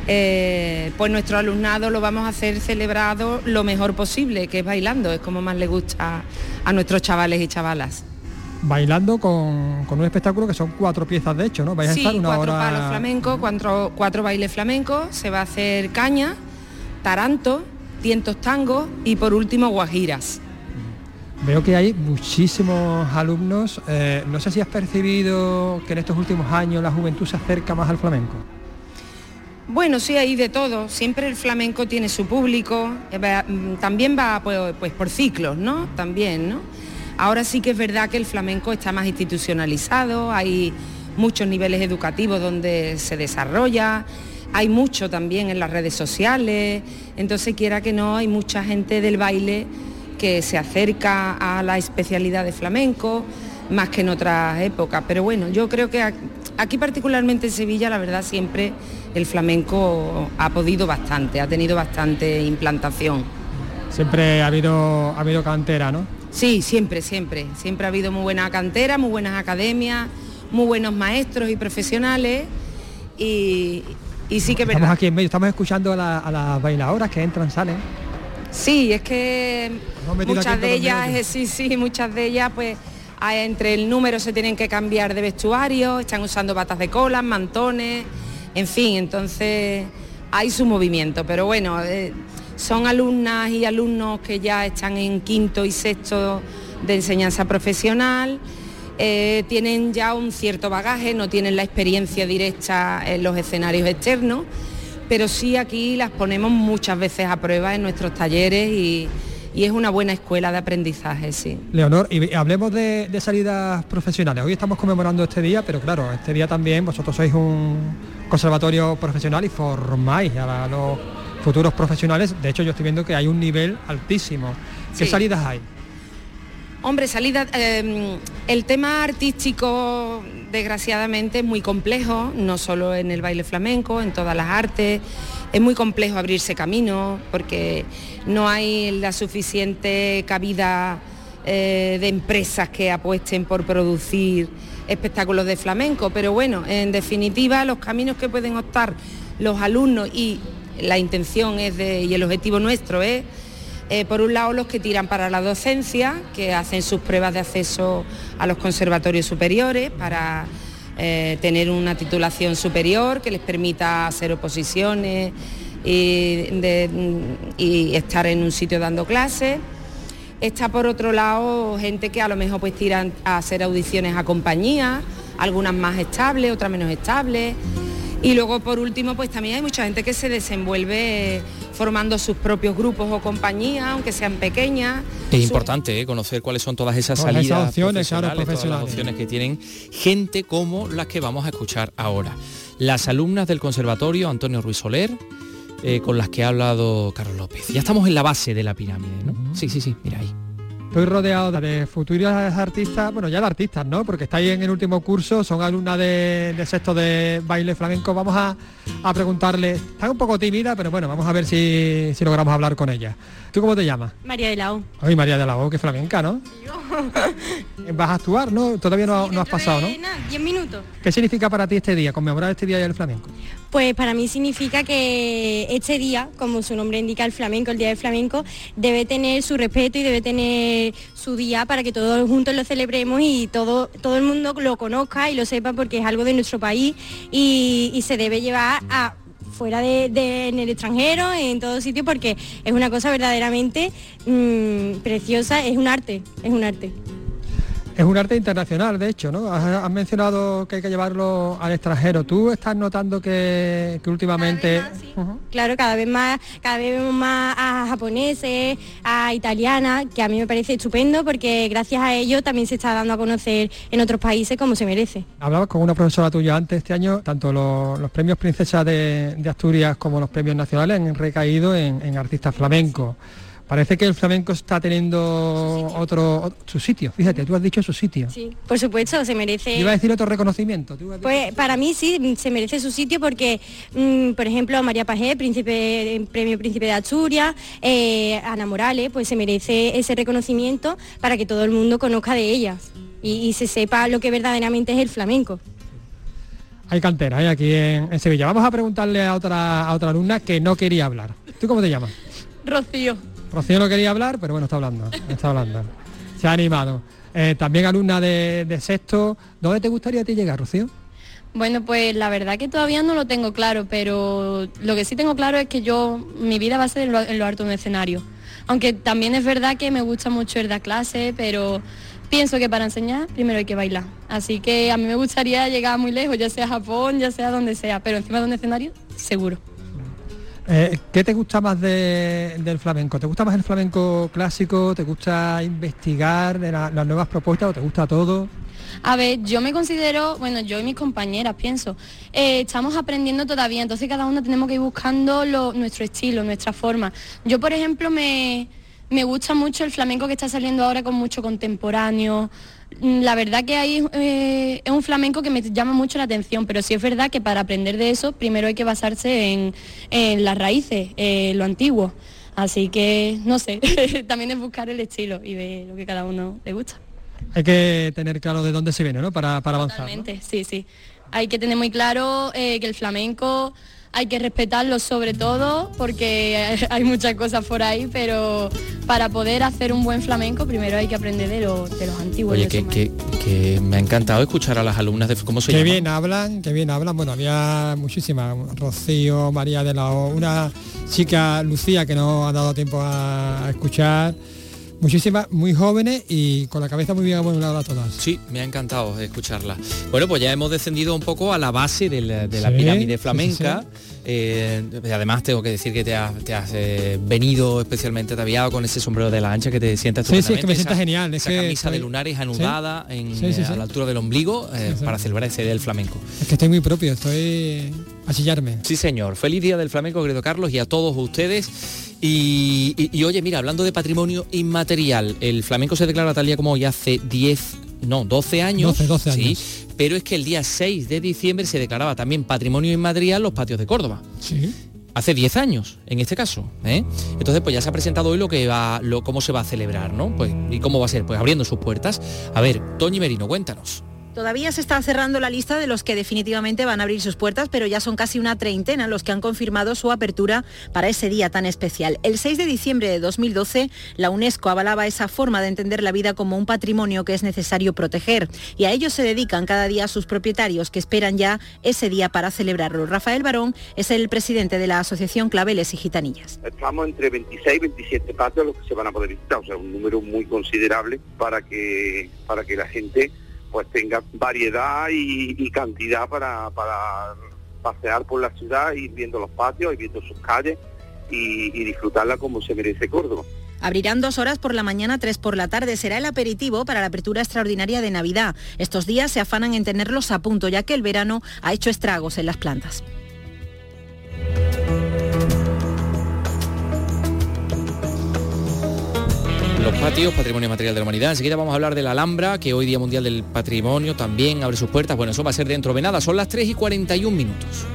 eh, pues nuestro alumnado lo vamos a hacer celebrado lo mejor posible, que es bailando, es como más le gusta a nuestros chavales y chavalas. Bailando con, un espectáculo que son cuatro piezas de hecho, ¿no? Vais a estar una cuatro palos flamencos, cuatro, cuatro bailes flamencos, se va a hacer caña, taranto, tientos tangos y por último guajiras. Veo que hay muchísimos alumnos. Eh, no sé si has percibido que en estos últimos años la juventud se acerca más al flamenco. Bueno, sí, hay de todo. Siempre el flamenco tiene su público. Eh, mm, también va pues, pues, por ciclos, ¿no? También, ¿no? Ahora sí que es verdad que el flamenco está más institucionalizado, hay muchos niveles educativos donde se desarrolla hay mucho también en las redes sociales, entonces quiera que no, hay mucha gente del baile que se acerca a la especialidad de flamenco más que en otras épocas. Pero bueno, yo creo que aquí particularmente en Sevilla, la verdad, siempre el flamenco ha podido bastante, ha tenido bastante implantación. Siempre ha habido, ha habido cantera, ¿no? Sí, siempre, siempre. Siempre ha habido muy buena cantera, muy buenas academias, muy buenos maestros y profesionales. Y, sí que Estamos aquí en medio, estamos escuchando a, las bailadoras que entran, salen. Sí, es que muchas de ellas, eh, sí, sí, muchas de ellas pues entre el número se tienen que cambiar de vestuario, están usando batas de cola, mantones, en fin, entonces hay su movimiento, pero bueno, eh, son alumnas y alumnos que ya están en quinto y sexto de enseñanza profesional, eh, tienen ya un cierto bagaje, no tienen la experiencia directa en los escenarios externos, pero sí aquí las ponemos muchas veces a prueba en nuestros talleres y, es una buena escuela de aprendizaje, sí. Leonor, y hablemos de, salidas profesionales. Hoy estamos conmemorando este día, pero claro, este día también vosotros sois un conservatorio profesional y formáis a los futuros profesionales. De hecho, yo estoy viendo que hay un nivel altísimo. ¿Qué salidas hay? Hombre, salida, em, el tema artístico desgraciadamente es muy complejo, no solo en el baile flamenco, en todas las artes. Es muy complejo abrirse camino porque no hay la suficiente cabida eh, de empresas que apuesten por producir espectáculos de flamenco. Pero bueno, en definitiva, los caminos que pueden optar los alumnos y la intención es de, y el objetivo nuestro es por un lado los que tiran para la docencia, que hacen sus pruebas de acceso a los conservatorios superiores para eh, tener una titulación superior que les permita hacer oposiciones y, y, estar en un sitio dando clases. Está por otro lado gente que a lo mejor pues tiran a hacer audiciones a compañías, algunas más estables, otras menos estables. Y luego por último pues también hay mucha gente que se desenvuelve formando sus propios grupos o compañías, aunque sean pequeñas. Es importante ¿eh? conocer cuáles son todas esas salidas opciones, todas las opciones que tienen gente como las que vamos a escuchar ahora. Las alumnas del Conservatorio Antonio Ruiz Soler, eh, con las que ha hablado Carlos López. Ya estamos en la base de la pirámide, ¿no? Sí, sí, sí, mira ahí. Estoy rodeado de futuros artistas, bueno, ya de artistas, ¿no? Porque estáis en el último curso, son alumnas de, sexto de baile flamenco. Vamos a, preguntarle, está un poco tímida, pero bueno, vamos a ver si, si logramos hablar con ella. ¿Tú cómo te llamas? María de la O. Ay, María de la O, que flamenca, ¿no? Vas a actuar, ¿no? Todavía no, no has pasado, ¿no? 10 minutos. ¿Qué significa para ti este día, conmemorar este día del flamenco? Pues para mí significa que este día, como su nombre indica el flamenco, el Día del Flamenco, debe tener su respeto y debe tener su día para que todos juntos lo celebremos y todo, todo el mundo lo conozca y lo sepa porque es algo de nuestro país y, se debe llevar a fuera de, en el extranjero, en todo sitio, porque es una cosa verdaderamente mm, preciosa, es un arte, es un arte. Es un arte internacional, de hecho, ¿no? Has, mencionado que hay que llevarlo al extranjero. ¿Tú estás notando que, últimamente... Claro, cada vez más, cada vez vemos más a japoneses, a italianas, que a mí me parece estupendo porque gracias a ello también se está dando a conocer en otros países como se merece. Hablabas con una profesora tuya antes este año, tanto los, premios Princesa de, Asturias como los premios nacionales han recaído en, en artistas flamencos. Parece que el flamenco está teniendo otro, su sitio. Fíjate, tú has dicho su sitio. Sí, por supuesto, se merece. Iba a decir otro reconocimiento. Pues para mí sí, se merece su sitio porque, mm, por ejemplo, María Pajé, príncipe, premio Príncipe de Asturias, eh, Ana Morales, pues se merece ese reconocimiento para que todo el mundo conozca de ellas y, se sepa lo que verdaderamente es el flamenco. Hay cantera ¿eh? aquí en, Sevilla. Vamos a preguntarle a otra, a otra alumna que no quería hablar. ¿Tú cómo te llamas? Rocío. Rocío no quería hablar, pero bueno, está hablando, está hablando. Se ha animado. Eh, también alumna de, sexto. ¿Dónde te gustaría a ti llegar, Rocío? Bueno, pues la verdad que todavía no lo tengo claro, pero lo que sí tengo claro es que yo, mi vida va a ser en lo, en alto de un escenario. Aunque también es verdad que me gusta mucho el de clase, pero pienso que para enseñar primero hay que bailar. Así que a mí me gustaría llegar muy lejos, ya sea a Japón, ya sea donde sea, pero encima de un escenario, seguro. Eh, ¿Qué te gusta más del flamenco? ¿Te gusta más el flamenco clásico? ¿Te gusta investigar las nuevas propuestas o te gusta todo? A ver, yo me considero, bueno, yo y mis compañeras pienso, eh, estamos aprendiendo todavía, entonces cada uno tenemos que ir buscando nuestro estilo, nuestra forma. Yo, por ejemplo, me, me gusta mucho el flamenco que está saliendo ahora con mucho contemporáneo. La verdad que ahí eh, es un flamenco que me llama mucho la atención, pero sí es verdad que para aprender de eso primero hay que basarse en, las raíces, lo antiguo. Así que, no sé, también es buscar el estilo y ver lo que cada uno le gusta. Hay que tener claro de dónde se viene, ¿no? Para, para avanzar. sí, sí. Hay que tener muy claro eh, que el flamenco hay que respetarlo sobre todo porque hay muchas cosas por ahí, pero para poder hacer un buen flamenco primero hay que aprender de, los antiguos. Oye, que, me ha encantado escuchar a las alumnas de cómo se Qué bien hablan, qué bien hablan. Bueno, había muchísimas, Rocío, María de la O, una chica Lucía que no ha dado tiempo a escuchar muchísimas, muy jóvenes y con la cabeza muy bien amueblada todas. Sí, me ha encantado escucharla. Bueno, pues ya hemos descendido un poco a la base de la, pirámide flamenca. Eh, además tengo que decir que te has, eh, venido especialmente ataviado con ese sombrero de la ancha que te sientas Sí, sí, es que me sienta genial. esa camisa de lunares anudada en, eh, a la altura del ombligo para celebrar ese día del flamenco. Es que estoy muy propio, estoy a chillarme. Sí, señor. Feliz día del flamenco, querido Carlos, y a todos ustedes. Y, oye, mira, hablando de patrimonio inmaterial, el flamenco se declara tal día como hoy hace 10, no, 12 años. 12, 12 años. Sí, pero es que el día 6 de diciembre se declaraba también patrimonio inmaterial los patios de Córdoba. Sí. Hace 10 años, en este caso. ¿eh? Entonces, pues ya se ha presentado hoy lo que va, lo, cómo se va a celebrar, ¿no? Pues, ¿y cómo va a ser? Pues abriendo sus puertas. A ver, Toñi Merino, cuéntanos. Todavía se está cerrando la lista de los que definitivamente van a abrir sus puertas, pero ya son casi una treintena los que han confirmado su apertura para ese día tan especial. El 6 de diciembre de 2012, la UNESCO avalaba esa forma de entender la vida como un patrimonio que es necesario proteger y a ello se dedican cada día sus propietarios que esperan ya ese día para celebrarlo. Rafael Barón es el presidente de la Asociación Claveles y Gitanillas. Estamos entre 26 y 27 patios los que se van a poder visitar, o sea, un número muy considerable para que, para que la gente pues tenga variedad y, cantidad para, pasear por la ciudad, ir viendo los patios, y viendo sus calles y, y disfrutarla como se merece Córdoba. Abrirán dos horas por la mañana, tres por la tarde. Será el aperitivo para la apertura extraordinaria de Navidad. Estos días se afanan en tenerlos a punto, ya que el verano ha hecho estragos en las plantas. Los patios, patrimonio material de la humanidad. Enseguida vamos a hablar de la Alhambra, que hoy Día Mundial del Patrimonio también abre sus puertas. Bueno, eso va a ser dentro de nada. Son las 3 y 41 minutos.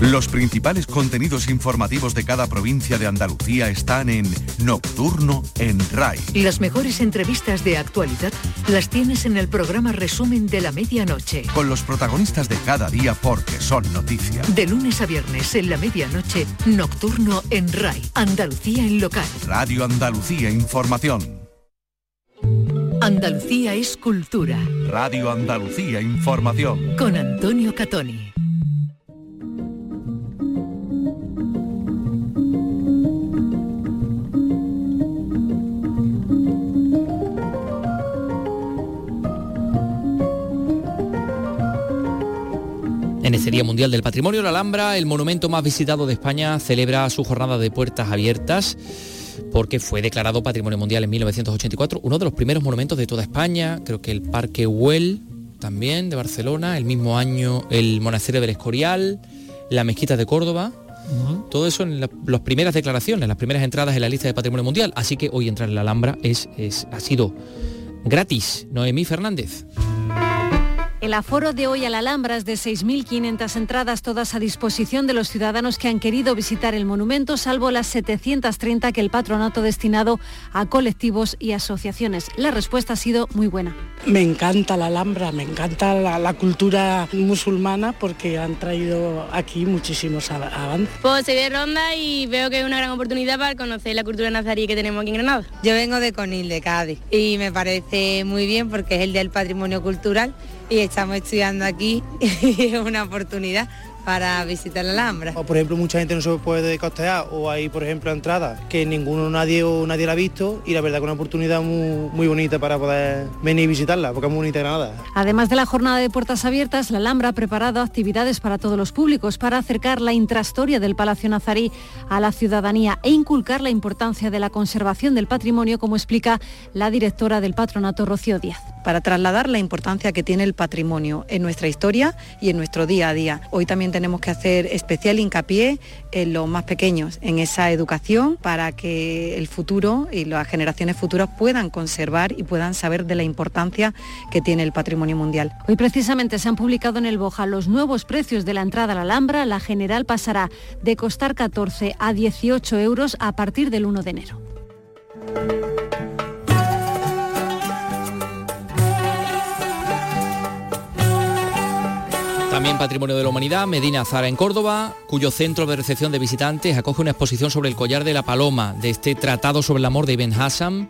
Los principales contenidos informativos de cada provincia de Andalucía están en Nocturno en RAI. Las mejores entrevistas de actualidad las tienes en el programa Resumen de la Medianoche. Con los protagonistas de cada día porque son noticias. De lunes a viernes en la medianoche, Nocturno en RAI. Andalucía en local. Radio Andalucía Información. Andalucía es cultura. Radio Andalucía Información. Con Antonio Catoni. En este Día Mundial del Patrimonio, la Alhambra, el monumento más visitado de España, celebra su jornada de puertas abiertas porque fue declarado Patrimonio Mundial en 1984, uno de los primeros monumentos de toda España, creo que el Parque Güell también de Barcelona, el mismo año el Monasterio del Escorial, la Mezquita de Córdoba, todo eso en las primeras declaraciones, las primeras entradas en la lista de Patrimonio Mundial, así que hoy entrar en la Alhambra es, es, ha sido gratis. Noemí Fernández. El aforo de hoy a la Alhambra es de 6.500 entradas, todas a disposición de los ciudadanos que han querido visitar el monumento, salvo las 730 que el patronato ha destinado a colectivos y asociaciones. La respuesta ha sido muy buena. Me encanta la Alhambra, me encanta la, cultura musulmana porque han traído aquí muchísimos avances. Pues se de Ronda y veo que es una gran oportunidad para conocer la cultura nazarí que tenemos aquí en Granada. Yo vengo de Conil, de Cádiz, y me parece muy bien porque es el del patrimonio cultural y estamos estudiando aquí y es una oportunidad para visitar la Alhambra. O por ejemplo, mucha gente no se puede costear o hay, por ejemplo, entradas que ninguno, nadie o nadie la ha visto y la verdad que es una oportunidad muy, muy bonita para poder venir y visitarla, porque es muy bonita Granada. Además de la jornada de puertas abiertas, la Alhambra ha preparado actividades para todos los públicos para acercar la intrastoria del Palacio Nazarí a la ciudadanía e inculcar la importancia de la conservación del patrimonio, como explica la directora del patronato Rocío Díaz para trasladar la importancia que tiene el patrimonio en nuestra historia y en nuestro día a día. Hoy también tenemos que hacer especial hincapié en los más pequeños, en esa educación para que el futuro y las generaciones futuras puedan conservar y puedan saber de la importancia que tiene el patrimonio mundial. Hoy precisamente se han publicado en el Boja los nuevos precios de la entrada a la Alhambra. La general pasará de costar 14 a 18 euros a partir del 1 de enero. Patrimonio de la Humanidad, Medina Zara en Córdoba, cuyo centro de recepción de visitantes acoge una exposición sobre el collar de la paloma de este tratado sobre el amor de Ibn Hassam,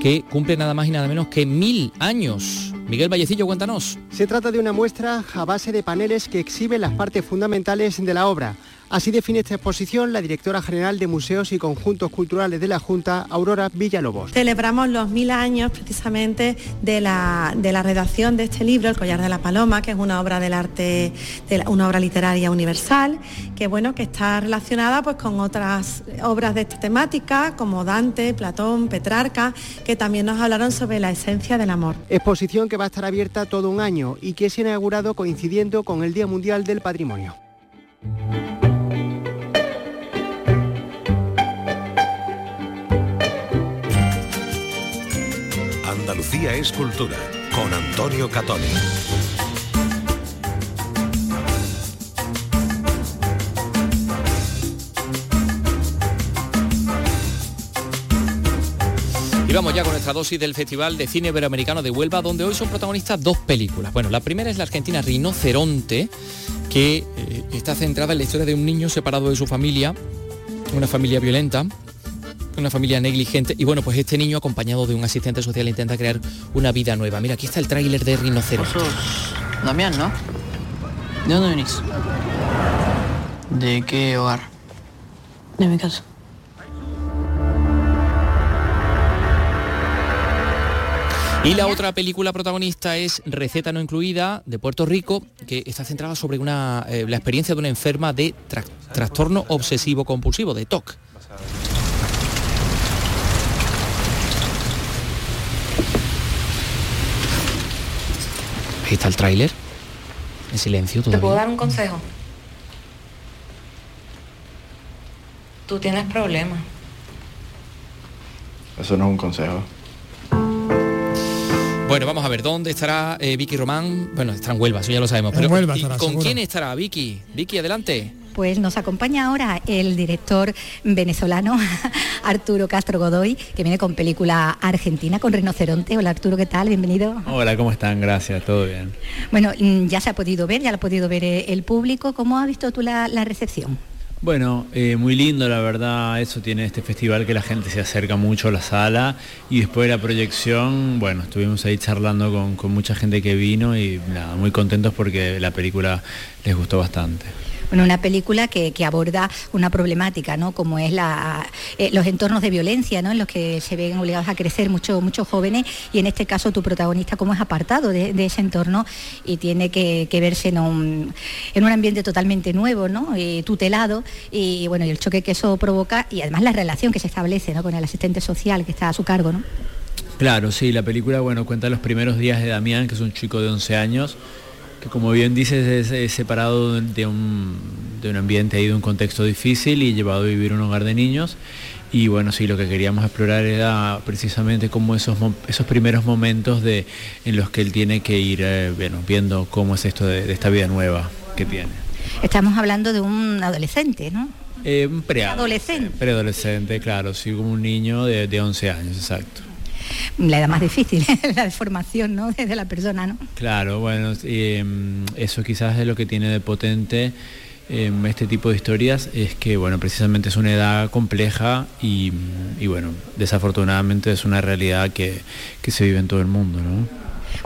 que cumple nada más y nada menos que mil años. Miguel Vallecillo, cuéntanos. Se trata de una muestra a base de paneles que exhiben las partes fundamentales de la obra. Así define esta exposición la directora general de Museos y Conjuntos Culturales de la Junta, Aurora Villalobos. Celebramos los mil años precisamente de la, de la redacción de este libro, El collar de la paloma, que es una obra del arte, de una obra literaria universal, que bueno, que está relacionada pues con otras obras de esta temática, como Dante, Platón, Petrarca, que también nos hablaron sobre la esencia del amor. Exposición que va a estar abierta todo un año y que se ha inaugurado coincidiendo con el Día Mundial del Patrimonio. Andalucía es cultura con Antonio Catoni. Y vamos ya con nuestra dosis del Festival de Cine Iberoamericano de Huelva, donde hoy son protagonistas dos películas. Bueno, la primera es la argentina Rinoceronte, que eh, está centrada en la historia de un niño separado de su familia, una familia violenta, una familia negligente y bueno, pues este niño acompañado de un asistente social intenta crear una vida nueva. Mira, aquí está el tráiler de Rinoceronte. Damián, ¿no? ¿De dónde venís? ¿De qué hogar? De mi casa. Y la otra película protagonista es Receta no incluida de Puerto Rico, que está centrada sobre una, eh, la experiencia de una enferma de tra- trastorno obsesivo compulsivo, de TOC. Ahí está el tráiler. En silencio ¿Te puedo dar un consejo? Tú tienes problemas. Eso no es un consejo. Bueno, vamos a ver, ¿dónde estará eh, Vicky Román? Bueno, está en Huelva, eso ya lo sabemos. En Pero, Huelva ¿y estará, ¿Con seguro. quién estará Vicky? Vicky, adelante. Pues nos acompaña ahora el director venezolano Arturo Castro Godoy, que viene con película argentina con Rinoceronte. Hola Arturo, ¿qué tal? Bienvenido. Hola, ¿cómo están? Gracias, todo bien. Bueno, mm, ya se ha podido ver, ya lo ha podido ver eh, el público. ¿Cómo ha visto tú la, la recepción? Bueno, eh, muy lindo la verdad, eso tiene este festival que la gente se acerca mucho a la sala y después de la proyección, bueno, estuvimos ahí charlando con, con mucha gente que vino y nada, muy contentos porque la película les gustó bastante. Bueno, una película que, aborda una problemática, ¿no? Como es la, eh, los entornos de violencia, ¿no? En los que se ven obligados a crecer muchos muchos jóvenes y en este caso tu protagonista como es apartado de, ese entorno y tiene que, verse en un, en un ambiente totalmente nuevo, ¿no? Eh, tutelado y bueno, y el choque que eso provoca y además la relación que se establece, ¿no? Con el asistente social que está a su cargo, ¿no? Claro, sí, la película, bueno, cuenta los primeros días de Damián, que es un chico de 11 años, que como bien dices es, es separado de un, de un ambiente ahí, de un contexto difícil y llevado a vivir un hogar de niños. Y bueno, sí, lo que queríamos explorar era precisamente como esos, esos primeros momentos de, en los que él tiene que ir eh, bueno, viendo cómo es esto de, de esta vida nueva que tiene. Estamos hablando de un adolescente, ¿no? Eh, un pre- Adolescente. Preadolescente, claro, sí, como un niño de, de 11 años, exacto. La edad más difícil, la formación, ¿no? La persona, ¿no? Claro, bueno, eh, eso quizás es lo que tiene de potente eh, este tipo de historias, es que, bueno, precisamente es una edad compleja y, bueno, desafortunadamente es una realidad que, que se vive en todo el mundo.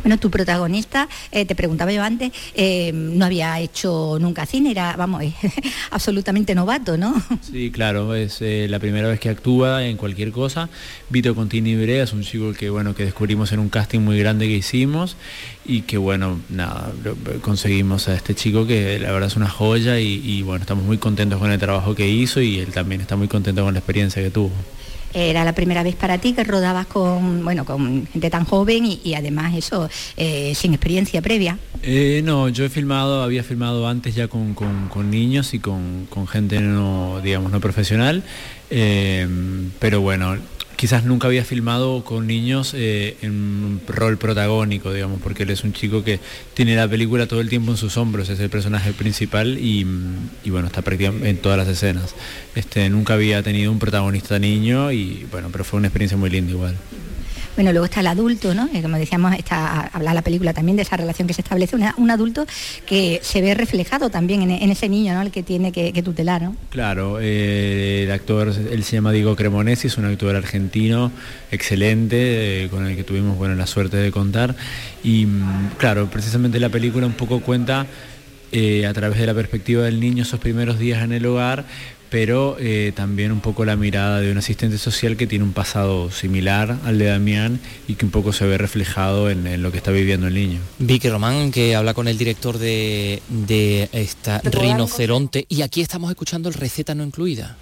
Bueno, tu protagonista, eh, te preguntaba yo antes, eh, no había hecho nunca cine, era, vamos, es absolutamente novato, ¿no? Sí, claro, es eh, la primera vez que actúa en cualquier cosa. Vito Contini Brea es un chico que bueno que descubrimos en un casting muy grande que hicimos y que bueno, nada, conseguimos a este chico que la verdad es una joya y, y, bueno, estamos muy contentos con el trabajo que hizo y él también está muy contento con la experiencia que tuvo. Era la primera vez para ti que rodabas con, bueno, con gente tan joven y, además eso, eh, sin experiencia previa. Eh, no, yo he filmado, había filmado antes ya con, niños y con, gente no, digamos, no profesional, eh, pero bueno, quizás nunca había filmado con niños eh, en un rol protagónico, digamos, porque él es un chico que tiene la película todo el tiempo en sus hombros, es el personaje principal y, bueno, está prácticamente en todas las escenas. Este, nunca había tenido un protagonista niño y bueno, pero fue una experiencia muy linda igual. Bueno, luego está el adulto, ¿no? Eh, como decíamos, está, habla la película también de esa relación que se establece, un adulto que se ve reflejado también en, ese niño, ¿no? El que tiene que, tutelar, ¿no? Claro, eh, el actor, él se llama Diego Cremonesi, es un actor argentino excelente, eh, con el que tuvimos bueno, la suerte de contar. Y mm, claro, precisamente la película un poco cuenta a través de la perspectiva del niño esos primeros días en el hogar, pero eh, también un poco la mirada de un asistente social que tiene un pasado similar al de Damián y que un poco se ve reflejado en, lo que está viviendo el niño. Vicky Román, que habla con el director de, de esta Rinoceronte, y aquí estamos escuchando el receta no incluida.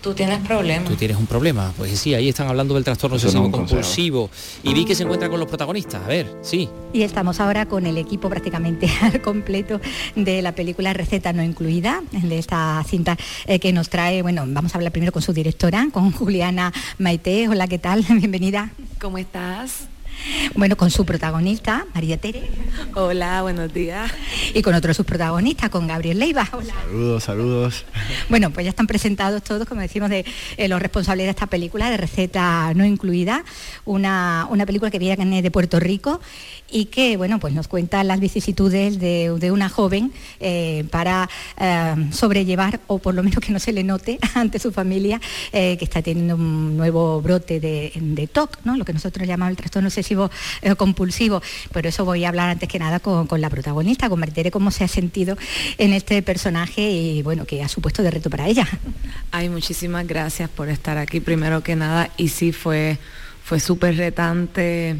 Tú tienes problemas. Tú tienes un problema. Pues sí, ahí están hablando del trastorno obsesivo compulsivo. Y vi que se encuentra con los protagonistas. A ver, sí. Y estamos ahora con el equipo prácticamente al completo de la película Receta no incluida, de esta cinta eh, que nos trae, bueno, vamos a hablar primero con su directora, con Juliana Maite. Hola, ¿qué tal? Bienvenida. ¿Cómo estás? Bueno, con su protagonista, María Tere. Hola, buenos días. Y con otro de sus protagonistas, con Gabriel Leiva. Saludos, saludos. Bueno, pues ya están presentados todos, como decimos, de eh, los responsables de esta película, de receta no incluida, una, una película que viene de Puerto Rico y que bueno, pues nos cuenta las vicisitudes de, una joven eh, para eh, sobrellevar, o por lo menos que no se le note ante su familia, eh, que está teniendo un nuevo brote de, TOC, ¿no? lo que nosotros llamamos el trastorno obsesivo compulsivo. Por eso voy a hablar antes que nada con, la protagonista, con Martere, cómo se ha sentido en este personaje y bueno, que ha supuesto de reto para ella. Ay, muchísimas gracias por estar aquí primero que nada y sí fue, fue súper retante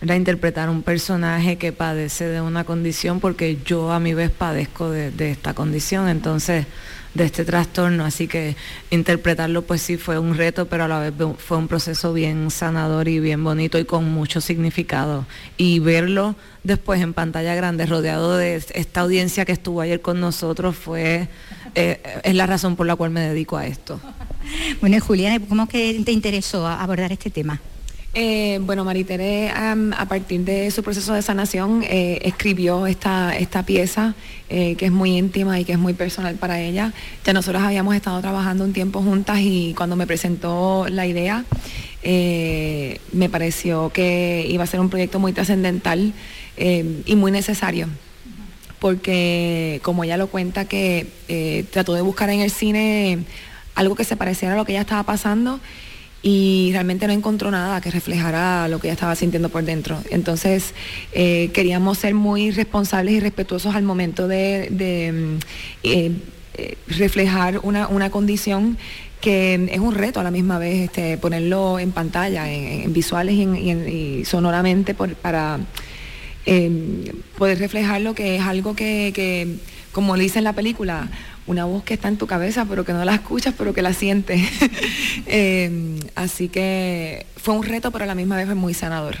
era interpretar un personaje que padece de una condición porque yo a mi vez padezco de, esta condición, entonces de este trastorno, así que interpretarlo pues sí fue un reto, pero a la vez fue un proceso bien sanador y bien bonito y con mucho significado. Y verlo después en pantalla grande, rodeado de esta audiencia que estuvo ayer con nosotros, fue eh, es la razón por la cual me dedico a esto. Bueno, Juliana, ¿cómo que te interesó abordar este tema? Eh, bueno, Maritere, a partir de su proceso de sanación, eh, escribió esta, esta pieza eh, que es muy íntima y que es muy personal para ella. Ya nosotros habíamos estado trabajando un tiempo juntas y cuando me presentó la idea, me pareció que iba a ser un proyecto muy trascendental y muy necesario porque como ella lo cuenta que trató de buscar en el cine algo que se pareciera a lo que ella estaba pasando y realmente no encontró nada que reflejara lo que ella estaba sintiendo por dentro. Entonces eh, queríamos ser muy responsables y respetuosos al momento de, mm, eh, eh, reflejar una, condición que es un reto a la misma vez este, ponerlo en pantalla, en, visuales y, sonoramente para poder reflejar lo que es algo que, que, como dice en la película, una voz que está en tu cabeza, pero que no la escuchas, pero que la sientes. Eh, así que fue un reto, pero a la misma vez fue muy sanador.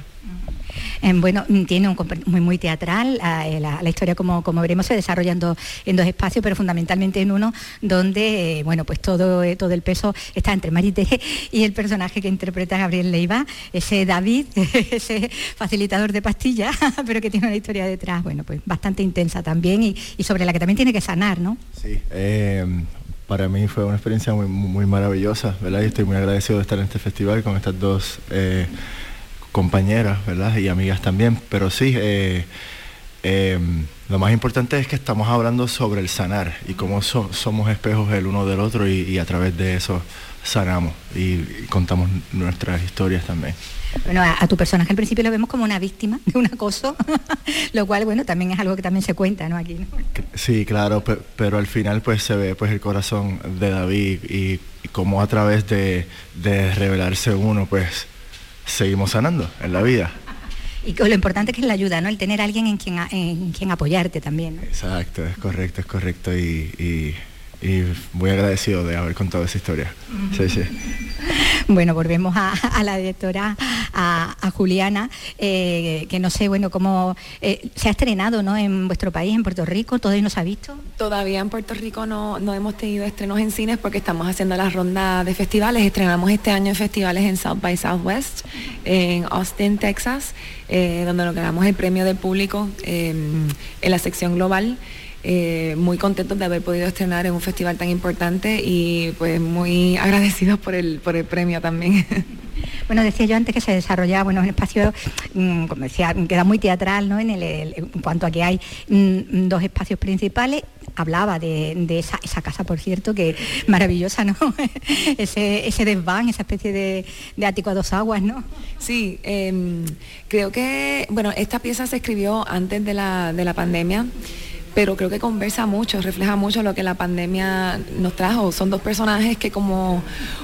Bueno, tiene un muy, muy teatral, ah, eh, la, historia como, como veremos se desarrolla en dos, espacios, pero fundamentalmente en uno donde, eh, bueno, pues todo, todo el peso está entre Marité y el personaje que interpreta Gabriel Leiva, ese David, ese facilitador de pastillas, pero que tiene una historia detrás, bueno, pues bastante intensa también y, sobre la que también tiene que sanar, ¿no? Sí, para mí fue una experiencia muy, muy maravillosa, ¿verdad? Y estoy muy agradecido de estar en este festival con estas dos compañeras, ¿verdad? Y amigas también, pero sí, eh, em, lo más importante es que estamos hablando sobre el sanar y cómo somos espejos el uno del otro y, a través de eso sanamos y, contamos nuestras historias también. Bueno, a, tu personaje al principio lo vemos como una víctima de un acoso, lo cual, bueno, también es algo que también se cuenta, ¿no? Aquí, Sí, claro, pero, al final pues se ve pues el corazón de David y, cómo a través de, de revelarse uno pues seguimos sanando en la vida. Y lo importante que es la ayuda, ¿no? El tener a alguien en quien, en quien apoyarte también. Exacto, es correcto, es correcto. Y, y muy agradecido de haber contado esa historia. Sí, sí. Bueno, volvemos a, la directora, a, Juliana, eh, que no sé, bueno, cómo eh, se ha estrenado ¿no? en vuestro país, en Puerto Rico, ¿todavía no se ha visto? Todavía en Puerto Rico no, no hemos tenido estrenos en cines porque estamos haciendo la ronda de festivales. Estrenamos este año en festivales en South by Southwest, en Austin, Texas, eh, donde logramos el premio del público en la sección global. Eh, muy contentos de haber podido estrenar en un festival tan importante y pues muy agradecidos por el, por el premio también. Bueno, decía yo antes que se desarrollaba bueno, un espacio, mm, como decía, queda muy teatral, ¿no? En, el, en cuanto a que hay mm, dos espacios principales. Hablaba de, esa, casa, por cierto, que maravillosa, ¿no? ese, ese desván, esa especie de, de ático a dos aguas, ¿no? Sí, em, creo que, bueno, esta pieza se escribió antes de la, de la pandemia pero creo que conversa mucho, refleja mucho lo que la pandemia nos trajo. Son dos personajes que como,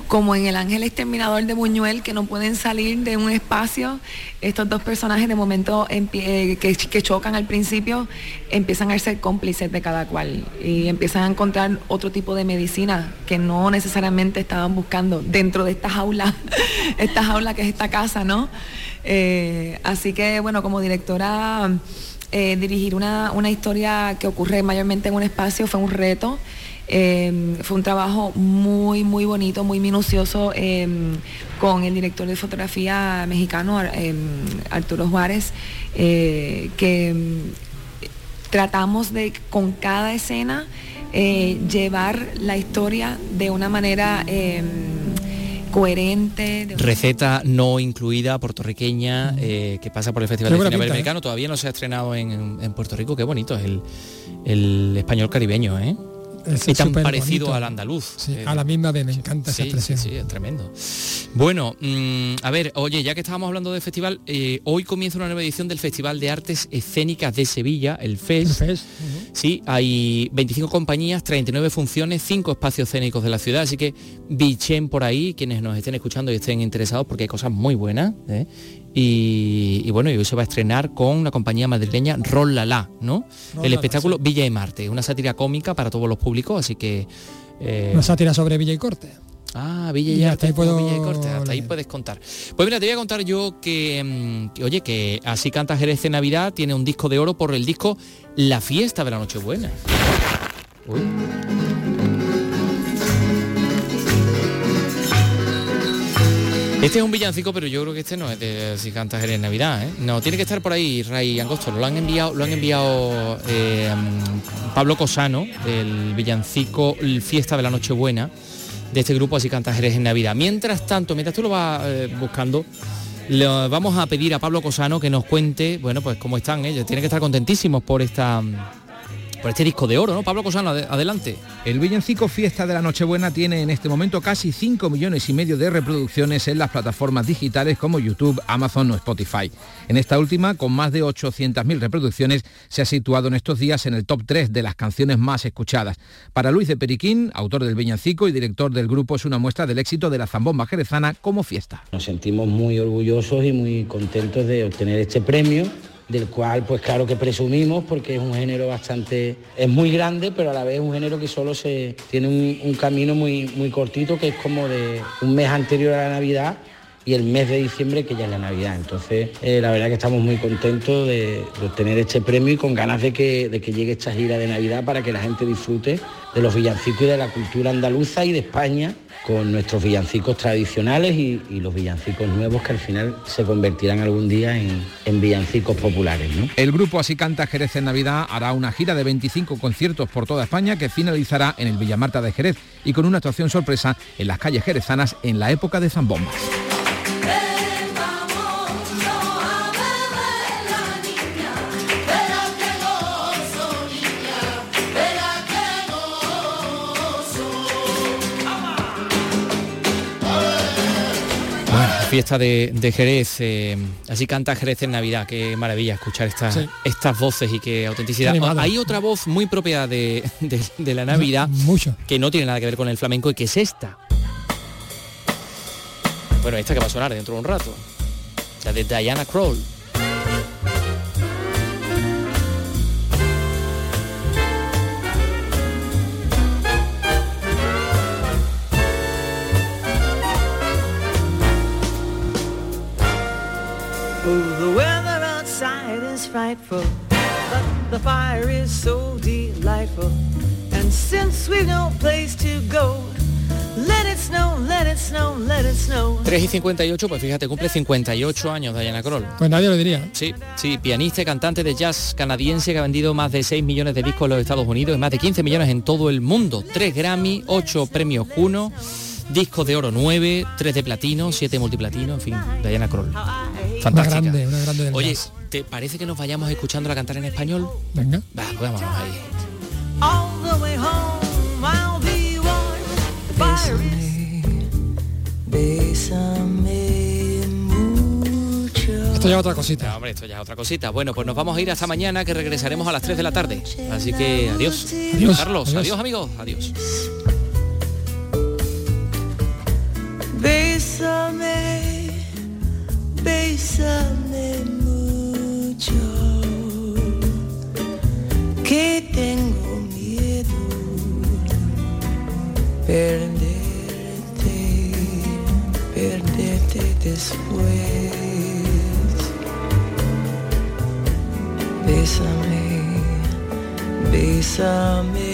como en El Ángel Exterminador de Buñuel, que no pueden salir de un espacio, estos dos personajes de momento que, que chocan al principio empiezan a ser cómplices de cada cual y empiezan a encontrar otro tipo de medicina que no necesariamente estaban buscando dentro de esta jaula, esta jaula que es esta casa, ¿no? Eh, así que bueno, como directora eh, dirigir una, historia que ocurre mayormente en un espacio fue un reto. Em, fue un trabajo muy, muy bonito, muy minucioso em, con el director de fotografía mexicano, em, Arturo Juárez, eh, que tratamos de con cada escena eh, llevar la historia de una manera coherente. Receta no incluida, puertorriqueña, eh, que pasa por el Festival de Cine Americano. ¿eh? Todavía no se ha estrenado en, Puerto Rico. Qué bonito es el, el español caribeño, ¿eh? Es, tan parecido al andaluz. a la misma vez, me encanta esa expresión. Sí, es tremendo. Bueno, mm, a ver, oye, ya que estábamos hablando de festival, eh, hoy comienza una nueva edición del Festival de Artes Escénicas de Sevilla, el FES. Sí, hay 25 compañías, 39 funciones, 5 espacios escénicos de la ciudad, así que bichen por ahí quienes nos estén escuchando y estén interesados porque hay cosas muy buenas. ¿eh? Y, bueno, y hoy se va a estrenar con la compañía madrileña Rollala, ¿no? el espectáculo Villa y Marte, una sátira cómica para todos los públicos, así que... Eh, una sátira sobre Villa y Corte. Ah, Villa y, hasta ahí puedo... Villa y Corte, hasta ahí puedes contar. Pues mira, te voy a contar yo que, mm, oye, que así canta Jerez de Navidad, tiene un disco de oro por el disco La Fiesta de la Nochebuena. Uy. Este es un villancico, pero yo creo que este no es de si cantas en Navidad, ¿eh? No, tiene que estar por ahí, Ray Angosto. Lo han enviado, lo han enviado eh, Pablo Cosano, el villancico Fiesta de la Nochebuena, de este grupo Así cantas en Navidad. Mientras tanto, mientras tú lo vas eh, buscando, le vamos a pedir a Pablo Cosano que nos cuente, bueno, pues cómo están ellos. Tienen que estar contentísimos por esta por este disco de oro, ¿no? Pablo Cosano, adelante. El villancico Fiesta de la Nochebuena tiene en este momento casi 5 millones y medio de reproducciones en las plataformas digitales como YouTube, Amazon o Spotify. En esta última, con más de 800.000 reproducciones, se ha situado en estos días en el top 3 de las canciones más escuchadas. Para Luis de Periquín, autor del villancico y director del grupo, es una muestra del éxito de la zambomba jerezana como fiesta. Nos sentimos muy orgullosos y muy contentos de obtener este premio del cual pues claro que presumimos porque es un género bastante, es muy grande, pero a la vez es un género que solo se tiene un, camino muy, muy cortito, que es como de un mes anterior a la Navidad y el mes de diciembre que ya es la Navidad. Entonces, eh, la verdad que estamos muy contentos de, obtener este premio y con ganas de que, de que llegue esta gira de Navidad para que la gente disfrute de los villancicos y de la cultura andaluza y de España con nuestros villancicos tradicionales y, los villancicos nuevos que al final se convertirán algún día en, villancicos populares. El grupo Así Canta Jerez en Navidad hará una gira de 25 conciertos por toda España que finalizará en el Villamarta de Jerez y con una actuación sorpresa en las calles jerezanas en la época de Zambombas. Fiesta de, Jerez, eh, así canta Jerez en Navidad, qué maravilla escuchar estas, estas voces y qué autenticidad. Hay otra voz muy propia de, la Navidad Mucho. que no tiene nada que ver con el flamenco y que es esta. Bueno, esta que va a sonar dentro de un rato, la de Diana Kroll. Oh, the weather outside is frightful, but the fire is so delightful. And since we've no place to go, let it snow, let it snow, let it snow. 3 y 58, pues fíjate, cumple 58 años Diana Kroll. Pues nadie lo diría. Sí, sí, pianista y cantante de jazz canadiense que ha vendido más de 6 millones de discos en los Estados Unidos y más de 15 millones en todo el mundo. 3 Grammy, 8 premios Juno, discos de oro 9, 3 de platino, 7 multiplatino, en fin, Diana Kroll. Fantástica. Una grande, una grande del Oye, jazz. ¿te parece que nos vayamos escuchándola cantar en español? Venga. Va, pues vámonos ahí. Esto ya es otra cosita. Ya, hombre, esto ya es otra cosita. Bueno, pues nos vamos a ir hasta mañana que regresaremos a las 3 de la tarde. Así que adiós. Adiós, Carlos, adiós. adiós amigos, adiós. Bésame, bésame mucho, que tengo miedo perderte, perderte después. Bésame, bésame